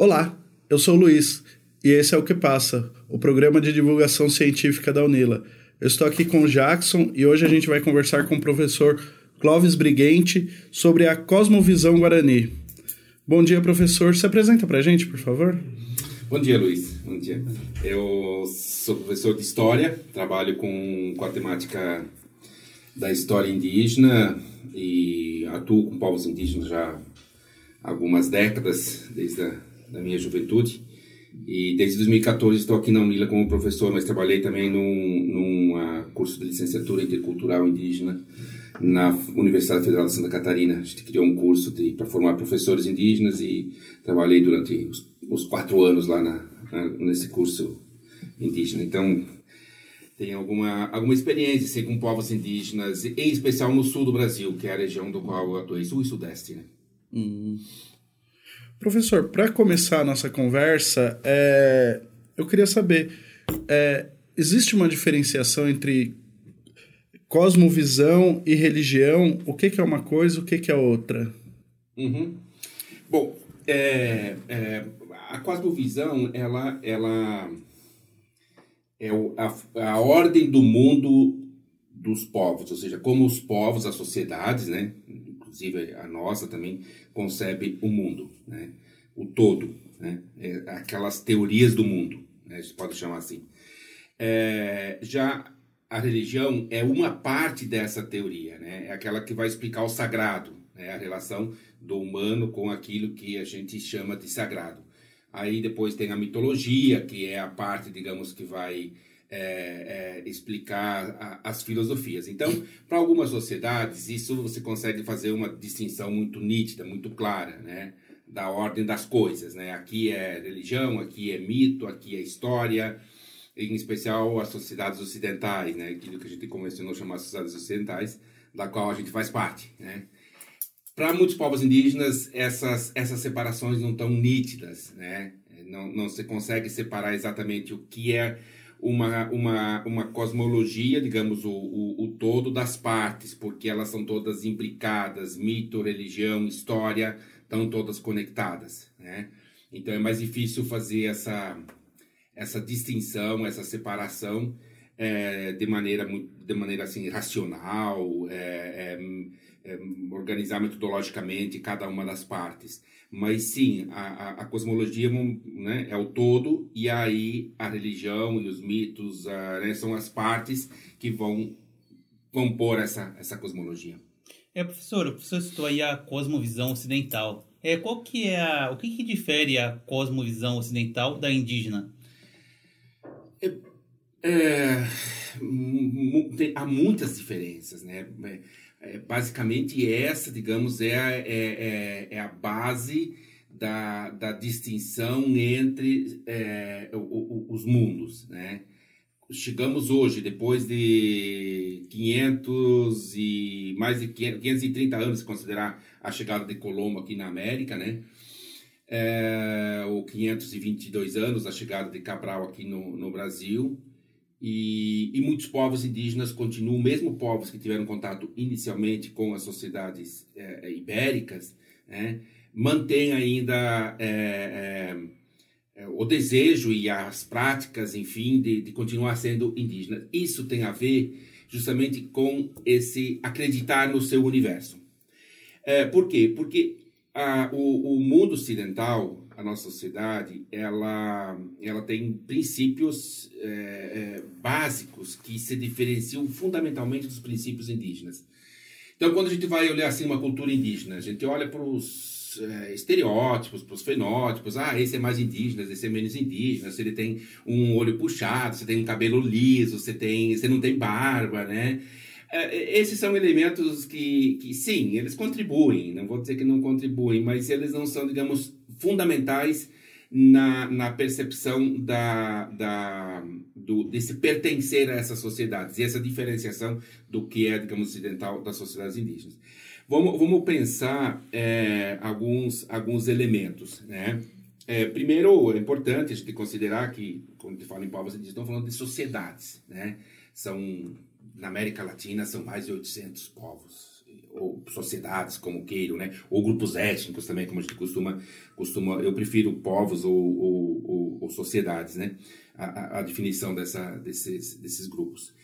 Olá, eu sou o Luiz e esse é o Que Passa, o programa de divulgação científica da Unila. Eu estou aqui com o Jackson e hoje a gente vai conversar com o professor Clóvis Briguente sobre a Cosmovisão Guarani. Bom dia, professor. Se apresenta para a gente, por favor. Bom dia, Luiz. Bom dia. Eu sou professor de História, trabalho com, com a temática da história indígena e atuo com povos indígenas já há algumas décadas, desde a da minha juventude. E desde 2014 estou aqui na Unila como professor, mas trabalhei também num, num uh, curso de licenciatura intercultural indígena na Universidade Federal de Santa Catarina. A gente criou um curso para formar professores indígenas e trabalhei durante os, os quatro anos lá na, na, nesse curso indígena. Então, tenho alguma, alguma experiência assim, com povos indígenas, em especial no sul do Brasil, que é a região do qual eu atuei, sul e sudeste. Né? Hum. Professor, para começar a nossa conversa, é, eu queria saber: é, existe uma diferenciação entre cosmovisão e religião? O que, que é uma coisa, o que, que é outra? Uhum. Bom, é, é, a cosmovisão, ela, ela é a, a ordem do mundo dos povos, ou seja, como os povos, as sociedades, né, inclusive a nossa também, concebe o mundo, né? o todo, né? É, aquelas teorias do mundo, né? a gente pode chamar assim. É, já a religião é uma parte dessa teoria, né? é aquela que vai explicar o sagrado, né? a relação do humano com aquilo que a gente chama de sagrado. Aí depois tem a mitologia, que é a parte, digamos, que vai é, é, explicar a, as filosofias. Então, para algumas sociedades, isso você consegue fazer uma distinção muito nítida, muito clara, né? Da ordem das coisas, né? Aqui é religião, aqui é mito, aqui é história, em especial as sociedades ocidentais, né? Aquilo que a gente convencionou chamar de sociedades ocidentais, da qual a gente faz parte, né? Para muitos povos indígenas, essas, essas separações não estão nítidas, né? Não, não se consegue separar exatamente o que é uma, uma, uma cosmologia, digamos, o, o, o, todo das partes, porque elas são todas imbricadas, mito, religião, história, estão todas conectadas, né? Então é mais difícil fazer essa, essa distinção, essa separação é, de maneira de maneira assim racional, é, é, organizar metodologicamente cada uma das partes. Mas sim, a, a, cosmologia né, é o todo, e aí a religião e os mitos a, né, são as partes que vão compor essa, essa cosmologia. É, professor, o professor citou aí a cosmovisão ocidental. É, qual que é a, o que, que difere a cosmovisão ocidental da indígena? É, é, há muitas diferenças, né? É, basicamente essa, digamos, é, a, é, é, é, a base da, da distinção entre é, o, o, os mundos, né? Chegamos hoje, depois de 500 e mais de 530 anos, se considerar a chegada de Colombo aqui na América, né? É, ou 522 anos a chegada de Cabral aqui no, no Brasil, e, e, muitos povos indígenas continuam, mesmo povos que tiveram contato inicialmente com as sociedades é, é ibéricas, né, mantêm ainda é, é, o desejo e as práticas, enfim, de, de continuar sendo indígenas. Isso tem a ver justamente com esse acreditar no seu universo. É, por quê? Porque a, o, o mundo ocidental a nossa sociedade ela, ela tem princípios é, é, básicos que se diferenciam fundamentalmente dos princípios indígenas. Então, quando a gente vai olhar assim uma cultura indígena, a gente olha para os é, estereótipos, para os fenótipos. Ah, esse é mais indígena, esse é menos indígena. Se ele tem um olho puxado, você tem um cabelo liso, você tem, você não tem barba, né? É, esses são elementos que, que, sim, eles contribuem, não vou dizer que não contribuem, mas eles não são, digamos, fundamentais na, na percepção da, da, do, desse pertencer a essas sociedades e essa diferenciação do que é, digamos, ocidental das sociedades indígenas. Vamos, vamos pensar é, alguns, alguns elementos, né? É, primeiro, é importante a gente considerar que, quando a gente fala em povos indígenas, estamos falando de sociedades, né? São na América Latina são mais de 800 povos, ou sociedades, como queiram, né? Ou grupos étnicos também, como a gente costuma, costuma eu prefiro povos ou, ou, ou, ou sociedades, né? A, a, a, definição dessa, desses, desses grupos.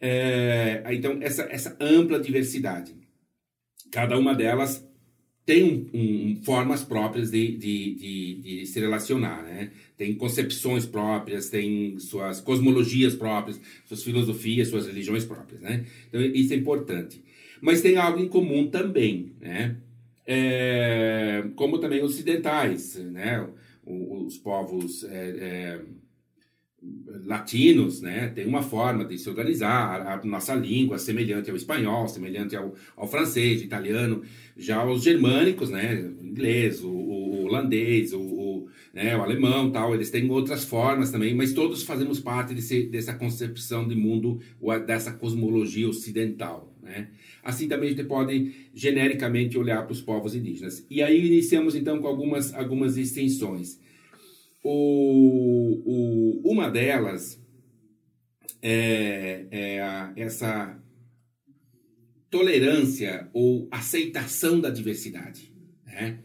É, então, essa, essa ampla diversidade. Cada uma delas tem um, um, formas próprias de, de, de, de, se relacionar, né? Tem concepções próprias, tem suas cosmologias próprias, suas filosofias, suas religiões próprias, né? Então, isso é importante. Mas tem algo em comum também, né? É, como também ocidentais, né? Os povos é, é, latinos, né, tem uma forma de se organizar, a nossa língua semelhante ao espanhol, semelhante ao, ao francês, italiano, já os germânicos, né, o inglês, o, o holandês, o, o, né, o alemão, tal, eles têm outras formas também, mas todos fazemos parte desse, dessa concepção de mundo, dessa cosmologia ocidental, né. Assim também a gente pode genericamente olhar para os povos indígenas. E aí iniciamos então com algumas, algumas extensões. O, o, uma delas é, é a, essa tolerância ou aceitação da diversidade. Né?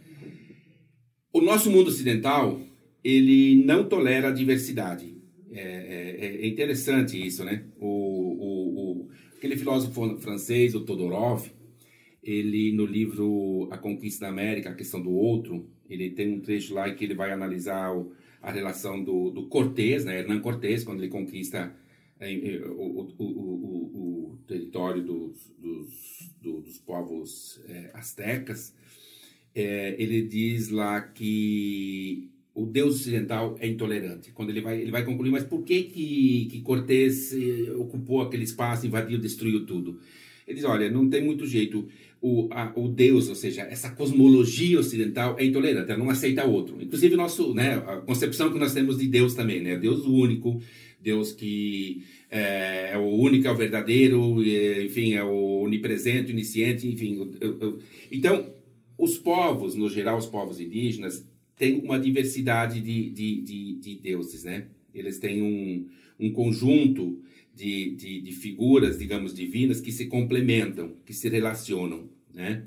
O nosso mundo ocidental ele não tolera a diversidade. É, é, é interessante isso, né? O, aquele filósofo francês, o Todorov, ele no livro A Conquista da América, a questão do outro, ele tem um trecho lá que ele vai analisar o, a relação do, do Cortés, né, Hernán Cortés, quando ele conquista é, é, o, o, o, território dos, dos, do, dos povos é, astecas, ele diz lá que o Deus ocidental é intolerante. Quando ele vai, ele vai concluir, mas por que que, que Cortés eh, ocupou aquele espaço, invadiu, destruiu tudo? Ele diz, olha, não tem muito jeito o, a, o Deus, ou seja, essa cosmologia ocidental é intolerante, ela não aceita outro. Inclusive nosso, né, a concepção que nós temos de Deus também, né, Deus único, Deus que é, é o único, é o verdadeiro, e, enfim, é o onipresente, onisciente, enfim. Eu, eu, então, os povos, no geral, os povos indígenas, têm uma diversidade de, de, de, de deuses, né? Eles têm um, um conjunto de, de, de figuras, digamos, divinas que se complementam, que se relacionam, né?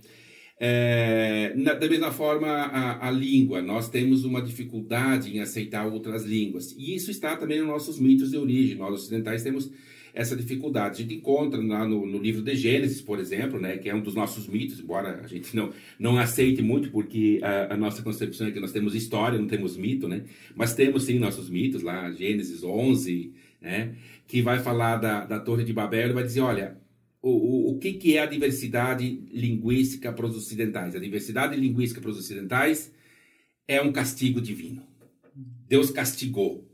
É, na, da mesma forma, a, a, língua, nós temos uma dificuldade em aceitar outras línguas. E isso está também nos nossos mitos de origem. Nós ocidentais temos essa dificuldade. A gente encontra lá no, no, livro de Gênesis, por exemplo, né, que é um dos nossos mitos, embora a gente não, não aceite muito, porque a, a, nossa concepção é que nós temos história, não temos mito, né? Mas temos sim nossos mitos lá, Gênesis 11, né? que vai falar da, da Torre de Babel, ele vai dizer, olha, o, o, o que, que é a diversidade linguística para os ocidentais? A diversidade linguística para os ocidentais é um castigo divino. Deus castigou.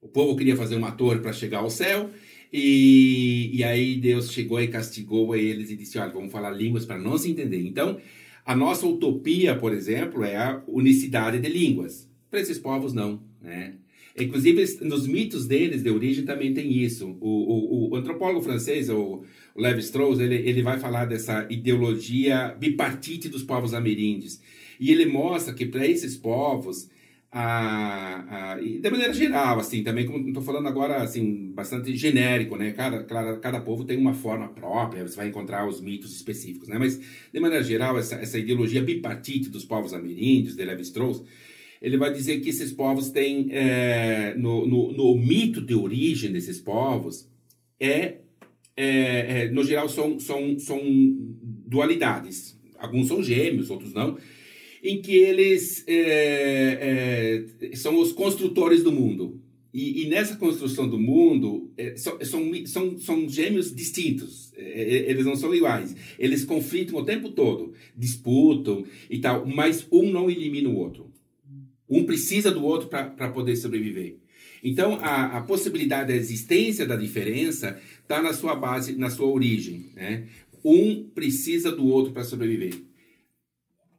O povo queria fazer uma torre para chegar ao céu, e, e aí Deus chegou e castigou eles e disse: Olha, vamos falar línguas para não se entender. Então, a nossa utopia, por exemplo, é a unicidade de línguas. Para esses povos, não. Né? Inclusive, nos mitos deles de origem também tem isso. O, o, o antropólogo francês, o Levi Strauss, ele, ele vai falar dessa ideologia bipartite dos povos ameríndios. E ele mostra que para esses povos, a, a, e de maneira geral, assim, também, como estou falando agora, assim, bastante genérico, né? Cada, cada, cada povo tem uma forma própria, você vai encontrar os mitos específicos, né? Mas, de maneira geral, essa, essa ideologia bipartite dos povos ameríndios, de Levi Strauss, ele vai dizer que esses povos têm, é, no, no, no, mito de origem desses povos, é, é, é, no geral são, são, são dualidades. Alguns são gêmeos, outros não, em que eles é, é, são os construtores do mundo. E, e, nessa construção do mundo, é, são, são, são, gêmeos distintos, eles não são iguais. Eles conflitam o tempo todo, disputam e tal, mas um não elimina o outro. Um precisa do outro para poder sobreviver. Então, a, a, possibilidade da existência da diferença está na sua base, na sua origem. Né? Um precisa do outro para sobreviver.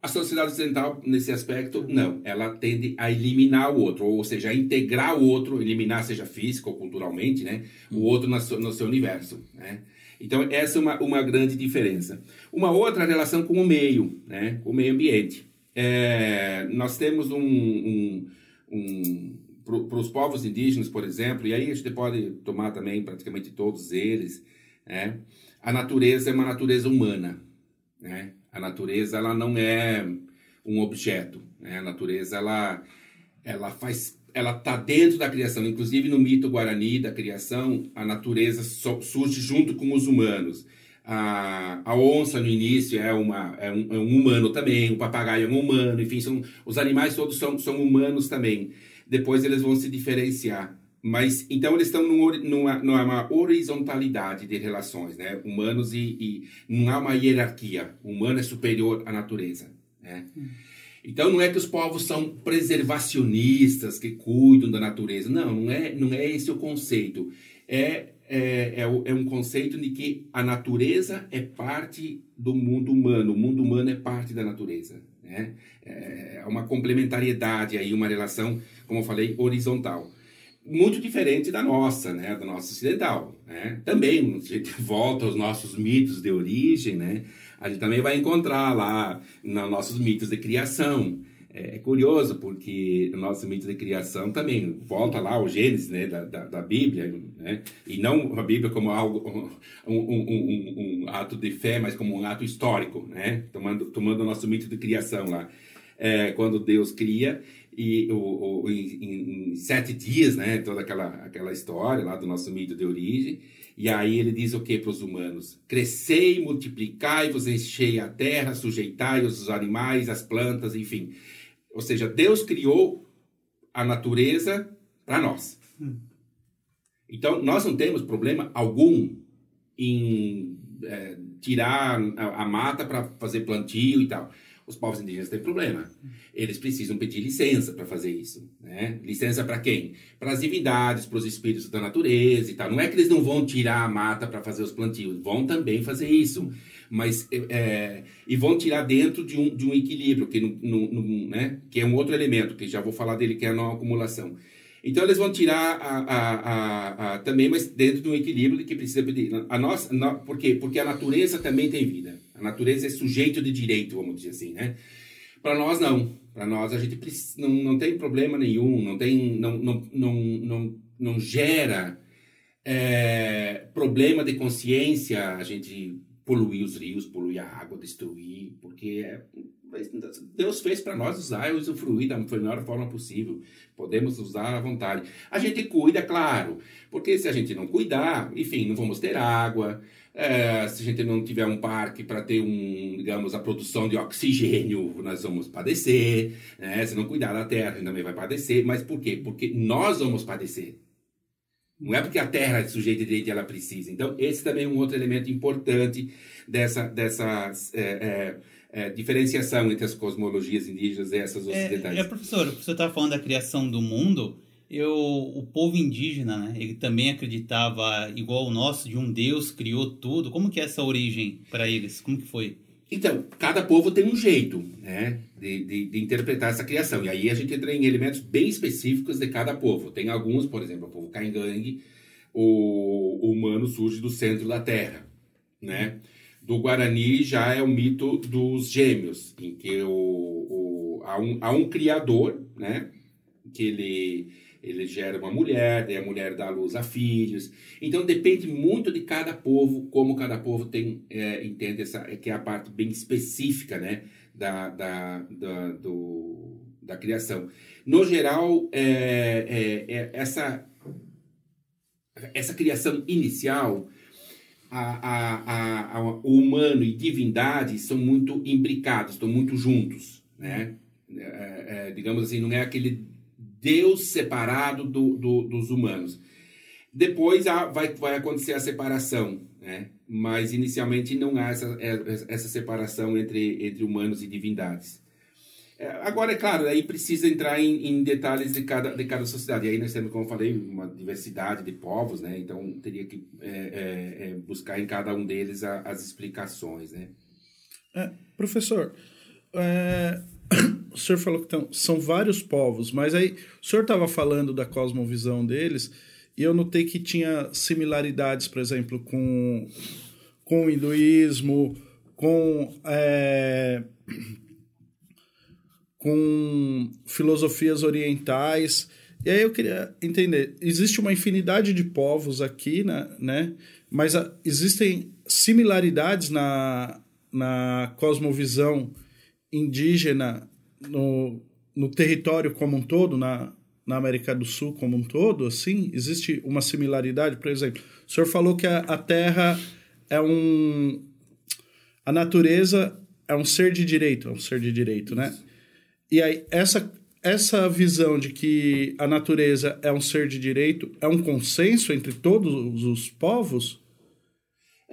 A sociedade ocidental, nesse aspecto, não. Ela tende a eliminar o outro, ou seja, a integrar o outro, eliminar, seja físico ou culturalmente, né? o outro no seu, no seu universo. Né? Então, essa é uma, uma grande diferença. Uma outra relação com o meio, né? o meio ambiente. É, nós temos um, um, um para os povos indígenas, por exemplo, e aí a gente pode tomar também praticamente todos eles, né? a natureza é uma natureza humana. né? A natureza ela não é um objeto, né? A natureza ela ela faz ela está dentro da criação, inclusive no mito guarani da criação, a natureza surge junto com os humanos. A, a onça no início é, uma, é, um, é um humano também, o papagaio é um humano, enfim, são, os animais todos são, são humanos também. Depois eles vão se diferenciar. Mas então eles estão numa, numa horizontalidade de relações, né? Humanos e, e, não há uma hierarquia. O humano é superior à natureza, né? Hum. Então não é que os povos são preservacionistas que cuidam da natureza. Não, não é, não é esse o conceito. É, é, é, é um conceito de que a natureza é parte do mundo humano. O mundo humano é parte da natureza. Né? É uma complementariedade aí, uma relação, como eu falei, horizontal muito diferente da nossa, né, da nossa ocidental, né? Também, a gente volta aos nossos mitos de origem, né? A gente também vai encontrar lá nos nossos mitos de criação. É, é curioso, porque o nosso mito de criação também volta lá ao Gênesis, né, da, da, da Bíblia, né? E não a Bíblia como algo, um, um, um, um, ato de fé, mas como um ato histórico, né? Tomando, tomando o nosso mito de criação lá. É, quando Deus cria, e o, o em, em, sete dias, né, toda aquela, aquela história lá do nosso mito de origem. E aí ele diz o que para os humanos? Crescei, multiplicai, vos enchei a terra, sujeitai os animais, as plantas, enfim. Ou seja, Deus criou a natureza para nós. Hum. Então, nós não temos problema algum em é, tirar a, a mata para fazer plantio e tal. Os povos indígenas têm problema. Eles precisam pedir licença para fazer isso. Né? Licença para quem? Para as divindades, para os espíritos da natureza e tal. Não é que eles não vão tirar a mata para fazer os plantios, vão também fazer isso. Mas, é, é, e vão tirar dentro de um, de um equilíbrio, que, no, no, no, né? que é um outro elemento, que já vou falar dele, que é a não acumulação. Então eles vão tirar a, a, a, também, mas dentro de um equilíbrio que precisa pedir. A nossa, no, por quê? Porque a natureza também tem vida. A natureza é sujeito de direito, vamos dizer assim, né? Para nós não. Para nós a gente não, não tem problema nenhum, não tem, não, não, não, não, não gera é, problema de consciência a gente poluir os rios, poluir a água, destruir, porque é, Deus fez para nós usar e usufruir da melhor forma possível. Podemos usar à vontade. A gente cuida, claro, porque se a gente não cuidar, enfim, não vamos ter água. É, se a gente não tiver um parque para ter um, digamos, a produção de oxigênio, nós vamos padecer. Né? Se não cuidar da terra, a gente também vai padecer. Mas por quê? Porque nós vamos padecer. Não é porque a terra é sujeita de direito ela precisa. Então, esse também é um outro elemento importante dessa, dessa é, é, é, diferenciação entre as cosmologias indígenas e essas é, ocidentais. É, professor, você estava falando da criação do mundo. Eu, o povo indígena, né, ele também acreditava, igual o nosso, de um Deus criou tudo. Como que é essa origem para eles? Como que foi? Então, cada povo tem um jeito né, de, de, de, interpretar essa criação. E aí a gente entra em elementos bem específicos de cada povo. Tem alguns, por exemplo, o povo Caingangue, o, o humano surge do centro da Terra. Né? do Guarani já é o mito dos gêmeos, em que o, o, há, um, há um criador, né? Que ele, ele gera uma mulher, daí a mulher dá luz a filhos. Então depende muito de cada povo, como cada povo tem, é, entende essa, que é a parte bem específica, né? Da, da, da, do, da criação. No geral, é, é, é essa, essa criação inicial a, a, a, o humano e divindade são muito imbricados, estão muito juntos, né? É, é, digamos assim, não é aquele Deus separado do, do, dos humanos. Depois há, vai, vai acontecer a separação, né? mas inicialmente não há essa, é, essa separação entre, entre humanos e divindades. É, agora, é claro, aí precisa entrar em, em, detalhes de cada, de cada sociedade. E aí nós temos, como eu falei, uma diversidade de povos, né? Então, teria que é, é, é buscar em cada um deles a, as explicações, né? É, professor, o senhor falou que são vários povos, mas aí o senhor estava falando da cosmovisão deles e eu notei que tinha similaridades, por exemplo, com, com o hinduísmo, com com filosofias orientais. E aí eu queria entender, existe uma infinidade de povos aqui, né? né? Mas a, existem similaridades na, na cosmovisão indígena no, no território como um todo, na, na América do Sul como um todo, assim? Existe uma similaridade? Por exemplo, o senhor falou que a, a Terra é um... A natureza é um ser de direito, é um ser de direito, né? E aí, essa, essa visão de que a natureza é um ser de direito é um consenso entre todos os povos?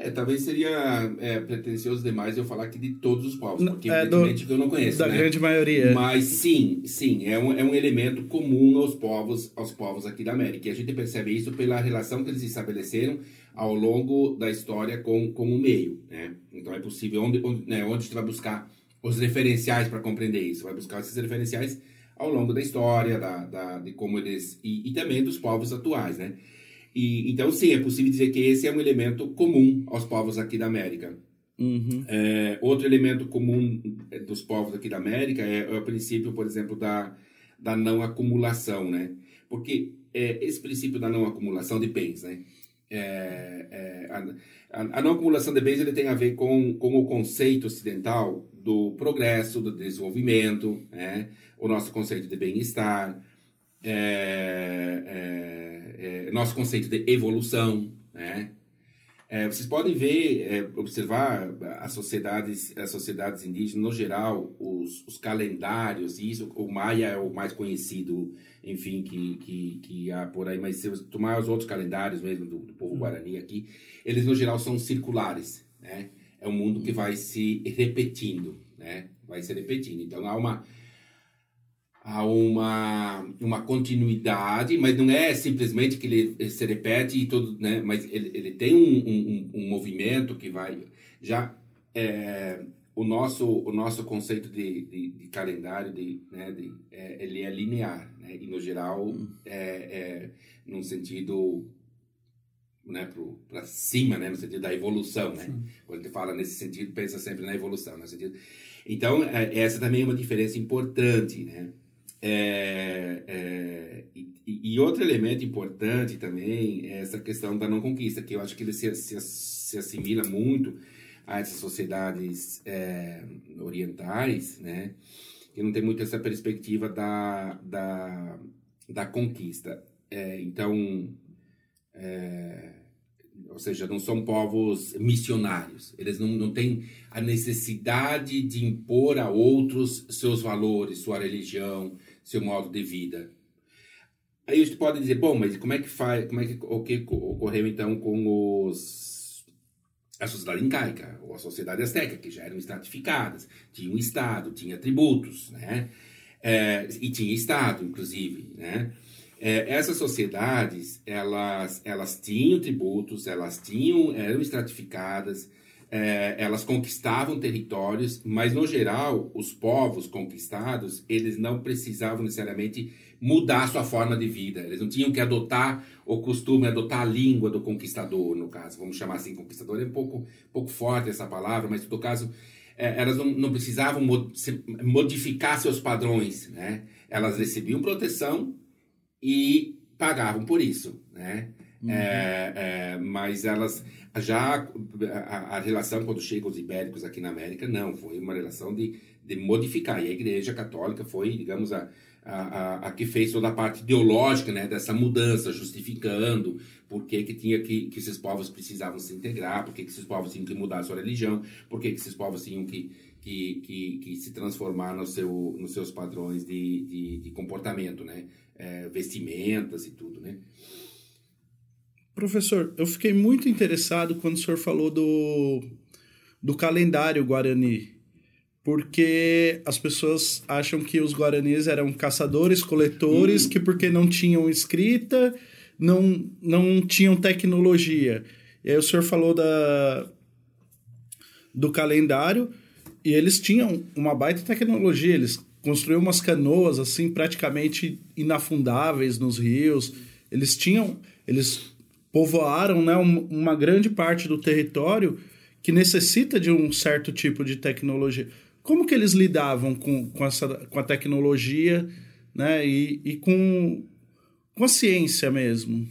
É, talvez seria é, pretensioso demais eu falar aqui de todos os povos, porque é, evidentemente do, eu não conheço, Da né? grande maioria. Mas sim, sim, é um, é um elemento comum aos povos, aos povos aqui da América. E a gente percebe isso pela relação que eles estabeleceram ao longo da história com, com o meio, né? Então é possível, onde, onde, né, onde você vai buscar os referenciais para compreender isso? Vai buscar esses referenciais ao longo da história, da, da, de como eles... E, e também dos povos atuais, né? E, então, sim, é possível dizer que esse é um elemento comum aos povos aqui da América. Uhum. É, outro elemento comum dos povos aqui da América é, é o princípio, por exemplo, da, da não acumulação, né? Porque é, esse princípio da não acumulação de bens, né? É, é, a, a, não acumulação de bens ele tem a ver com, com o conceito ocidental do progresso, do desenvolvimento, né? o nosso conceito de bem-estar, é, é, é, nosso conceito de evolução, né? É, vocês podem ver, é, observar as sociedades, as sociedades indígenas no geral, os, os calendários, isso, o Maia é o mais conhecido, enfim, que, que, que há por aí, mas se você tomar os outros calendários mesmo do, do povo hum. Guarani aqui, eles no geral são circulares, né? É um mundo que vai se repetindo, né? Vai se repetindo. Então há uma há uma, uma continuidade, mas não é simplesmente que ele se repete e todo, né? Mas ele, ele tem um, um, um movimento que vai já é, o nosso o nosso conceito de, de, de calendário de, né, de é, ele é linear, né? E no geral hum. é, é num sentido né, para cima, né, no sentido da evolução, né? Sim. Quando ele fala nesse sentido, pensa sempre na evolução, no sentido. Então, é, essa também é uma diferença importante, né? É, é, e, e, outro elemento importante também é essa questão da não conquista, que eu acho que ele se, se, se assimila muito a essas sociedades é, orientais, né? Que não tem muito essa perspectiva da, da, da conquista. É, então, é, ou seja, não são povos missionários. Eles não, não têm a necessidade de impor a outros seus valores, sua religião, seu modo de vida. Aí a gente pode dizer, bom, mas como é que faz, como é que o que ocorreu então com os a sociedade incaica ou a sociedade azteca, que já eram estratificadas, tinha um estado, tinha tributos, né? É, e tinha estado, inclusive, né? É, essas sociedades, elas, elas tinham tributos, elas tinham, eram estratificadas, é, elas conquistavam territórios, mas no geral os povos conquistados eles não precisavam necessariamente mudar sua forma de vida. Eles não tinham que adotar o costume, adotar a língua do conquistador, no caso, vamos chamar assim, conquistador é um pouco, pouco forte essa palavra, mas no caso é, elas não, não precisavam modificar seus padrões, né? Elas recebiam proteção e pagavam por isso, né? Uhum. É, é, mas elas já a, a, relação quando chegam os ibéricos aqui na América não foi uma relação de, de modificar e a Igreja Católica foi digamos a, a, a, que fez toda a parte ideológica né dessa mudança justificando por que, que tinha que, que esses povos precisavam se integrar por que, que esses povos tinham que mudar a sua religião por que, que esses povos tinham que que, que, que se transformar no seu, nos seus padrões de, de, de comportamento, né? É, vestimentas e tudo, né? Professor, eu fiquei muito interessado quando o senhor falou do, do calendário Guarani, porque as pessoas acham que os Guaranis eram caçadores, coletores, hum. que porque não tinham escrita, não, não tinham tecnologia. E aí o senhor falou da, do calendário, e eles tinham uma baita tecnologia, eles construíram umas canoas assim praticamente inafundáveis nos rios. Eles tinham, eles povoaram né, uma grande parte do território que necessita de um certo tipo de tecnologia. Como que eles lidavam com, com, essa, com a tecnologia né, e, e com, com a ciência mesmo?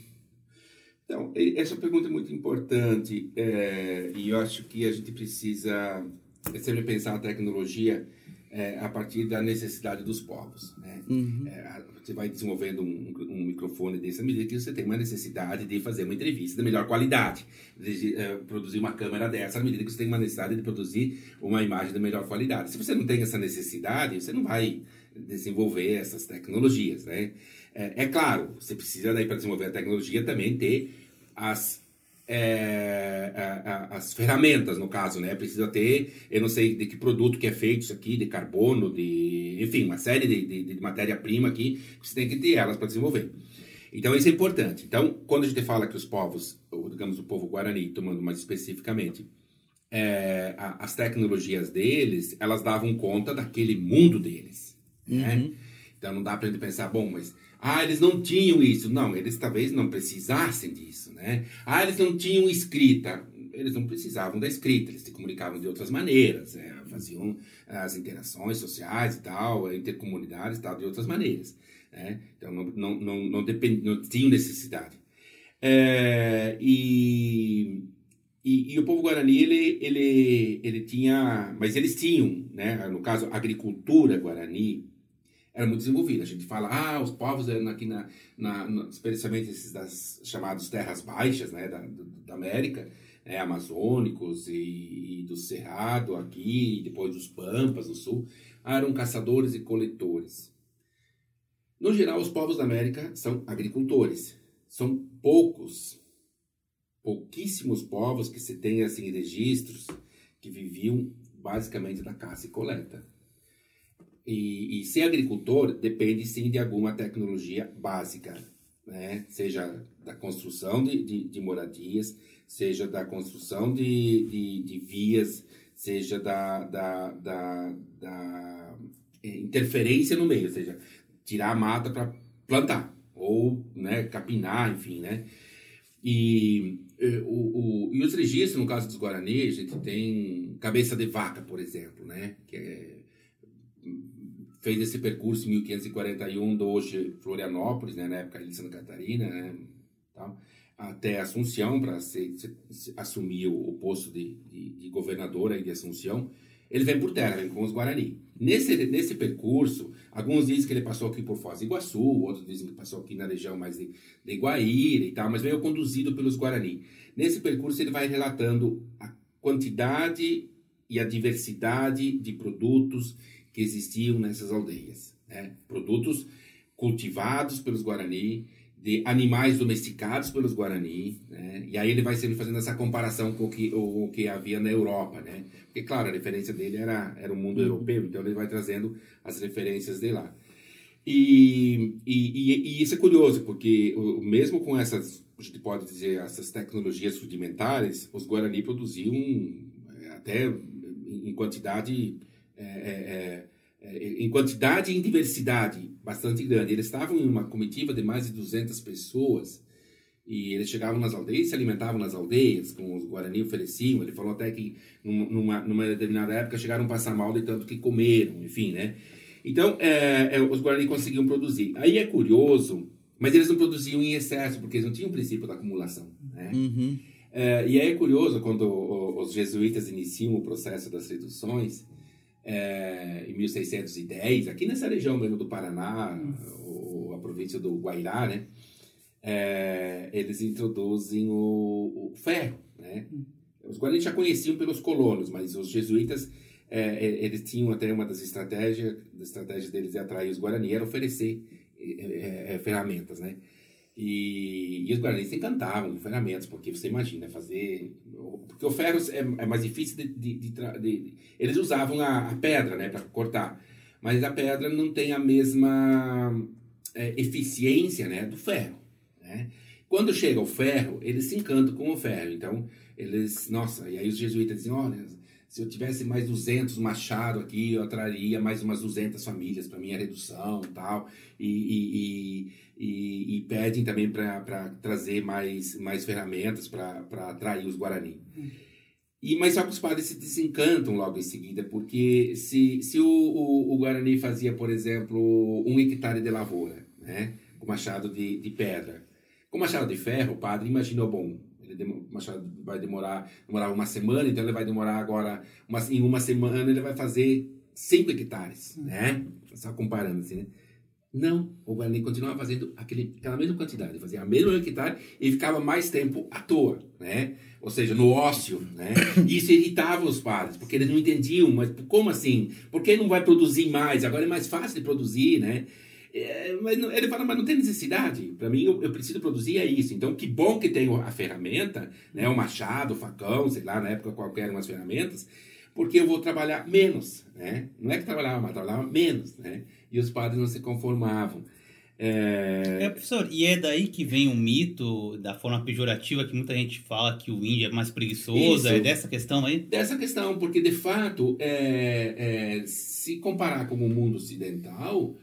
Então, essa pergunta é muito importante é, e eu acho que a gente precisa sempre pensar a tecnologia é, a partir da necessidade dos povos. Né? Uhum. É, você vai desenvolvendo um, um, microfone desse à medida que você tem uma necessidade de fazer uma entrevista de melhor qualidade, de é, produzir uma câmera dessa à medida que você tem uma necessidade de produzir uma imagem de melhor qualidade. Se você não tem essa necessidade, você não vai desenvolver essas tecnologias. Né? É, é claro, você precisa daí para desenvolver a tecnologia também ter as é, a, a, as ferramentas, no caso, né? Precisa ter, eu não sei de que produto que é feito isso aqui, de carbono, de, enfim, uma série de, de, de matéria-prima aqui, você tem que ter elas para desenvolver. Então, isso é importante. Então, quando a gente fala que os povos, ou, digamos, o povo guarani, tomando mais especificamente, é, a, as tecnologias deles, elas davam conta daquele mundo deles, né? uhum. né? Então, não dá para a gente pensar, bom, mas ah, eles não tinham isso. Não, eles talvez não precisassem disso, né? Ah, eles não tinham escrita. Eles não precisavam da escrita, eles se comunicavam de outras maneiras, é, faziam as interações sociais e tal, intercomunidades e tal, de outras maneiras. Né? Então, não, não, não, não, depend, não tinham necessidade. É, e, e, e, o povo guarani, ele, ele, ele tinha... Mas eles tinham, né? no caso, agricultura guarani, era muito desenvolvida. A gente fala, ah, os povos eram aqui na, na, na especialmente esses das chamadas terras baixas, né, da, da América, né, amazônicos e, e, do Cerrado aqui, depois dos Pampas, do Sul, eram caçadores e coletores. No geral, os povos da América são agricultores. São poucos, pouquíssimos povos que se tem assim registros que viviam basicamente da caça e coleta. E, e ser agricultor depende sim de alguma tecnologia básica, né? seja da construção de, de, de moradias, seja da construção de, de, de vias, seja da, da, da, da, é, interferência no meio, ou seja, tirar a mata para plantar, ou né, capinar, enfim, né? E, é, o, o, e os registros, no caso dos Guarani, a gente tem cabeça de vaca, por exemplo, né? Que é fez esse percurso em 1541 do hoje Florianópolis, né, na época de Santa Catarina, né, tal, até Assunção para assumir o, o posto de, de, de, governador aí de Assunção. Ele vem por terra, vem com os Guarani. Nesse, nesse percurso, alguns dizem que ele passou aqui por Foz do Iguaçu, outros dizem que passou aqui na região mais de, de Guaíra e tal, mas veio conduzido pelos Guarani. Nesse percurso, ele vai relatando a quantidade e a diversidade de produtos que existiam nessas aldeias. Né? Produtos cultivados pelos Guarani, de animais domesticados pelos Guarani, né? e aí ele vai sempre fazendo essa comparação com o que, o, que havia na Europa, né? Porque, claro, a referência dele era, era o mundo europeu, então ele vai trazendo as referências de lá. E, e, e, e isso é curioso, porque o, mesmo com essas, a gente pode dizer, essas tecnologias rudimentares, os Guarani produziam é, até em quantidade é, é, é, em quantidade e em diversidade bastante grande. Eles estavam em uma comitiva de mais de 200 pessoas e eles chegavam nas aldeias, se alimentavam nas aldeias, como os Guarani ofereciam. Ele falou até que numa, numa determinada época chegaram a passar mal de tanto que comeram, enfim, né? Então, é, é, os Guarani conseguiam produzir. Aí é curioso, mas eles não produziam em excesso, porque eles não tinham o princípio da acumulação, né? Uhum. É, e aí é curioso quando os jesuítas iniciam o processo das reduções, é, em 1610, aqui nessa região mesmo do Paraná, ou a província do Guairá, né? É, eles introduzem o, o, ferro, né? Os guaranis já conheciam pelos colonos, mas os jesuítas, é, é eles tinham até uma das estratégias, das estratégias deles de atrair os guaranis era oferecer é, é, ferramentas, né? E, e os se encantavam com ferramentas, porque você imagina fazer. Porque o ferro é, é mais difícil de, de, de, de, Eles usavam a, a pedra né, para cortar, mas a pedra não tem a mesma é, eficiência né, do ferro. Né? Quando chega o ferro, eles se encantam com o ferro. Então, eles. Nossa, e aí os jesuítas dizem: olha se eu tivesse mais 200 machado aqui, eu atraria mais umas 200 famílias para minha redução tal, e, e, e, e pedem também para trazer mais, mais ferramentas para atrair os Guarani. E, mas só que os padres se desencantam logo em seguida, porque se, se o, o, o Guarani fazia, por exemplo, um hectare de lavoura, né, com machado de, de pedra, com machado de ferro, o padre imaginou, bom, machado vai demorar, demorar uma semana, então ele vai demorar agora, uma, em uma semana ele vai fazer 5 hectares, né? Só comparando assim, né? Não, o Guarani continuava fazendo aquele, aquela mesma quantidade, fazia a mesma hectare e ficava mais tempo à toa, né? Ou seja, no ócio, né? Isso irritava os padres, porque eles não entendiam, mas como assim? Por que não vai produzir mais? Agora é mais fácil de produzir, né? É, mas não, ele fala, mas não tem necessidade. Para mim, eu, eu, preciso produzir é isso. Então, que bom que tem a ferramenta, né? O machado, o facão, sei lá, na época qualquer umas ferramentas, porque eu vou trabalhar menos, né? Não é que trabalhava mais, trabalhava menos, né? E os padres não se conformavam. É... é... professor, e é daí que vem o mito da forma pejorativa que muita gente fala que o índio é mais preguiçoso, Isso, é dessa questão aí? Dessa questão, porque de fato, é, é, se comparar com o mundo ocidental,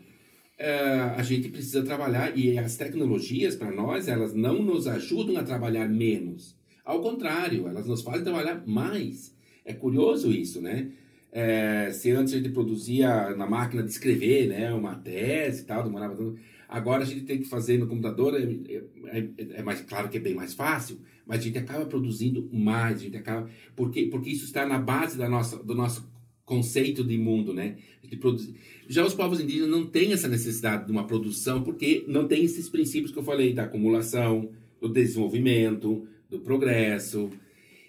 é, a gente precisa trabalhar, e as tecnologias, para nós, elas não nos ajudam a trabalhar menos. Ao contrário, elas nos fazem trabalhar mais. É curioso isso, né? É, se antes a gente produzia na máquina de escrever, né, uma tese e tal, demorava tanto Agora a gente tem que fazer no computador, é, é, é, mais claro que é bem mais fácil, mas a gente acaba produzindo mais, a gente acaba porque porque isso está na base da nossa do nosso conceito de mundo, né? De produzir. Já os povos indígenas não têm essa necessidade de uma produção porque não tem esses princípios que eu falei da acumulação, do desenvolvimento, do progresso.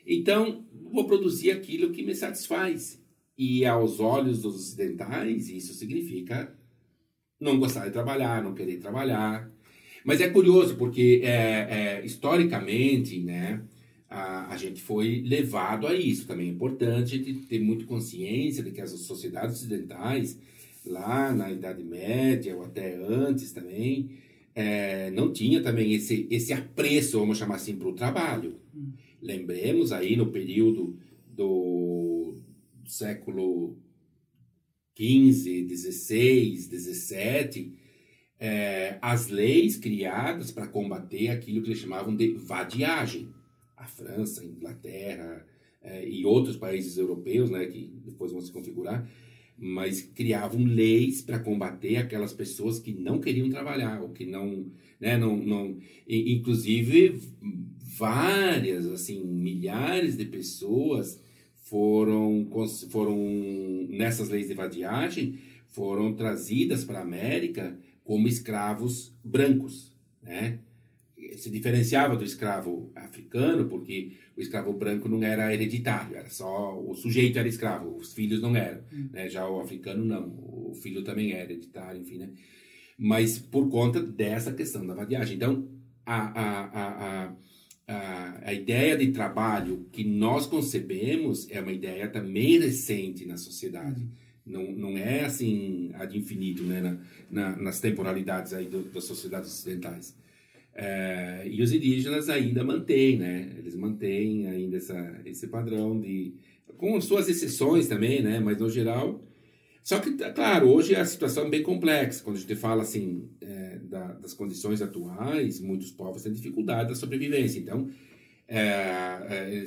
Então, vou produzir aquilo que me satisfaz. E aos olhos dos ocidentais, isso significa não gostar de trabalhar, não querer trabalhar. Mas é curioso porque é, é, historicamente, né, a, a gente foi levado a isso. Também é importante ter muito consciência de que as sociedades ocidentais, lá na Idade Média ou até antes também, é, não tinha também esse, esse apreço, vamos chamar assim, para o trabalho. Hum. Lembremos aí no período do século 15, 16, 17, é, as leis criadas para combater aquilo que eles chamavam de vadiagem. A França, a Inglaterra é, e outros países europeus, né, que depois vão se configurar, mas criavam leis para combater aquelas pessoas que não queriam trabalhar, ou que não, né, não, não, inclusive várias, assim, milhares de pessoas foram, foram nessas leis de vadiagem, foram trazidas para a América como escravos brancos, né? Se diferenciava do escravo africano porque o escravo branco não era hereditário, era só o sujeito era escravo, os filhos não eram, hum. né? Já o africano não, o filho também era hereditário, enfim, né? Mas por conta dessa questão da vadiagem. Então, a, a, a, a a, a ideia de trabalho que nós concebemos é uma ideia também recente na sociedade. Não, não é assim ad infinito né, na, na, nas temporalidades aí do, das sociedades ocidentais. É, e os indígenas ainda mantêm, né? Eles mantêm ainda essa, esse padrão de... Com suas exceções também, né? Mas, no geral... Só que, claro, hoje a situação é bem complexa. Quando a gente fala, assim, é, da, das condições atuais, muitos povos têm dificuldade da sobrevivência. Então, é, é,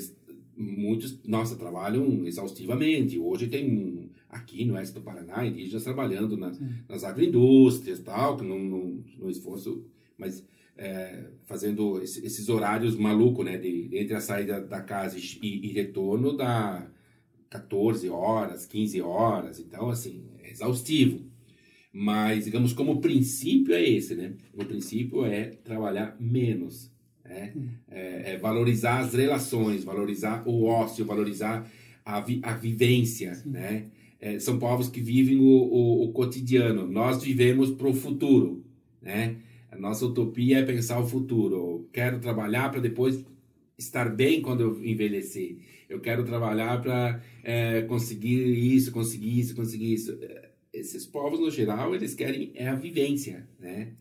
muitos, nossa, trabalham exaustivamente. Hoje tem, aqui no oeste do Paraná, indígenas trabalhando na, nas agroindústrias tal, no, no, no esforço, mas é, fazendo esses horários malucos, né, de, entre a saída da casa e, e retorno da 14 horas, 15 horas, então, assim, é exaustivo. Mas, digamos, como princípio é esse, né? O princípio é trabalhar menos, né? É, é valorizar as relações, valorizar o ócio, valorizar a, vi a vivência, Sim. né? É, são povos que vivem o, o, o cotidiano. Nós vivemos para o futuro, né? A nossa utopia é pensar o futuro. Quero trabalhar para depois estar bem quando eu envelhecer. Eu quero trabalhar para é, conseguir isso, conseguir isso, conseguir isso esses povos, no geral, eles querem é a vivência, né?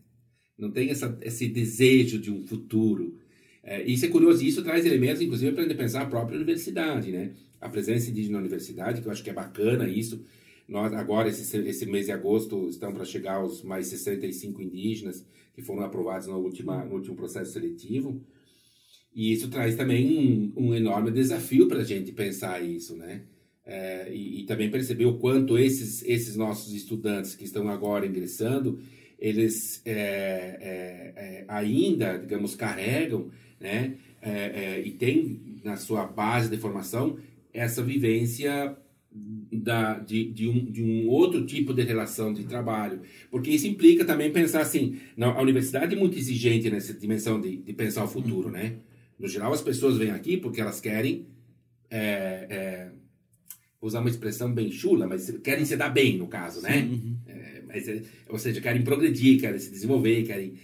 Não tem essa, esse desejo de um futuro. É, isso é curioso, isso traz elementos, inclusive, para pensar a própria universidade, né? A presença indígena na universidade, que eu acho que é bacana isso. Nós, agora, esse, esse mês de agosto, estão para chegar os mais 65 indígenas que foram aprovados no, última, no último processo seletivo. E isso traz também um, um enorme desafio para a gente pensar isso, né? é, e, e, também perceber o quanto esses, esses nossos estudantes que estão agora ingressando, eles é, é, é ainda, digamos, carregam né, é, é, e tem na sua base de formação essa vivência da, de, de, um, de um outro tipo de relação de trabalho. Porque isso implica também pensar assim, não, a universidade é muito exigente nessa dimensão de, de pensar o futuro, né? No geral, as pessoas vêm aqui porque elas querem, é, é, vou usar uma expressão bem chula, mas querem se dar bem, no caso, né? Uhum. É, mas, é, ou seja, querem progredir, querem se desenvolver, querem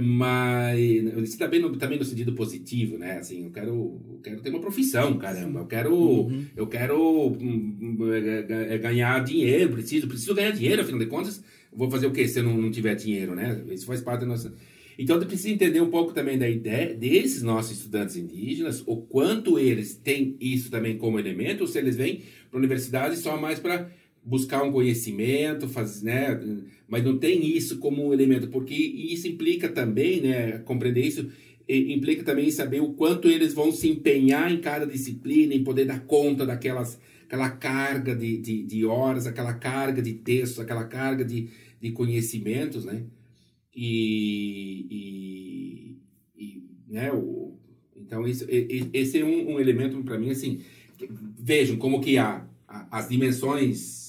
mas isso também no, também no sentido positivo, né? Assim, eu quero, eu quero ter uma profissão, caramba. Eu quero, uhum. eu quero hum, é, é, ganhar dinheiro, preciso, preciso ganhar dinheiro, afinal de contas, vou fazer o quê se eu não, não tiver dinheiro, né? Isso faz parte da nossa... Então, eu preciso entender um pouco também da ideia desses nossos estudantes indígenas, o quanto eles têm isso também como elemento, ou se eles vêm para a universidade só mais para buscar um conhecimento, faz, né? mas não tem isso como um elemento, porque isso implica também, né? compreender isso, implica também saber o quanto eles vão se empenhar em cada disciplina, em poder dar conta daquelas aquela carga de, de, de horas, aquela carga de textos, aquela carga de, de conhecimentos, né? E, e, e né, o, então isso, esse é um, um elemento para mim assim, vejam como que há as dimensões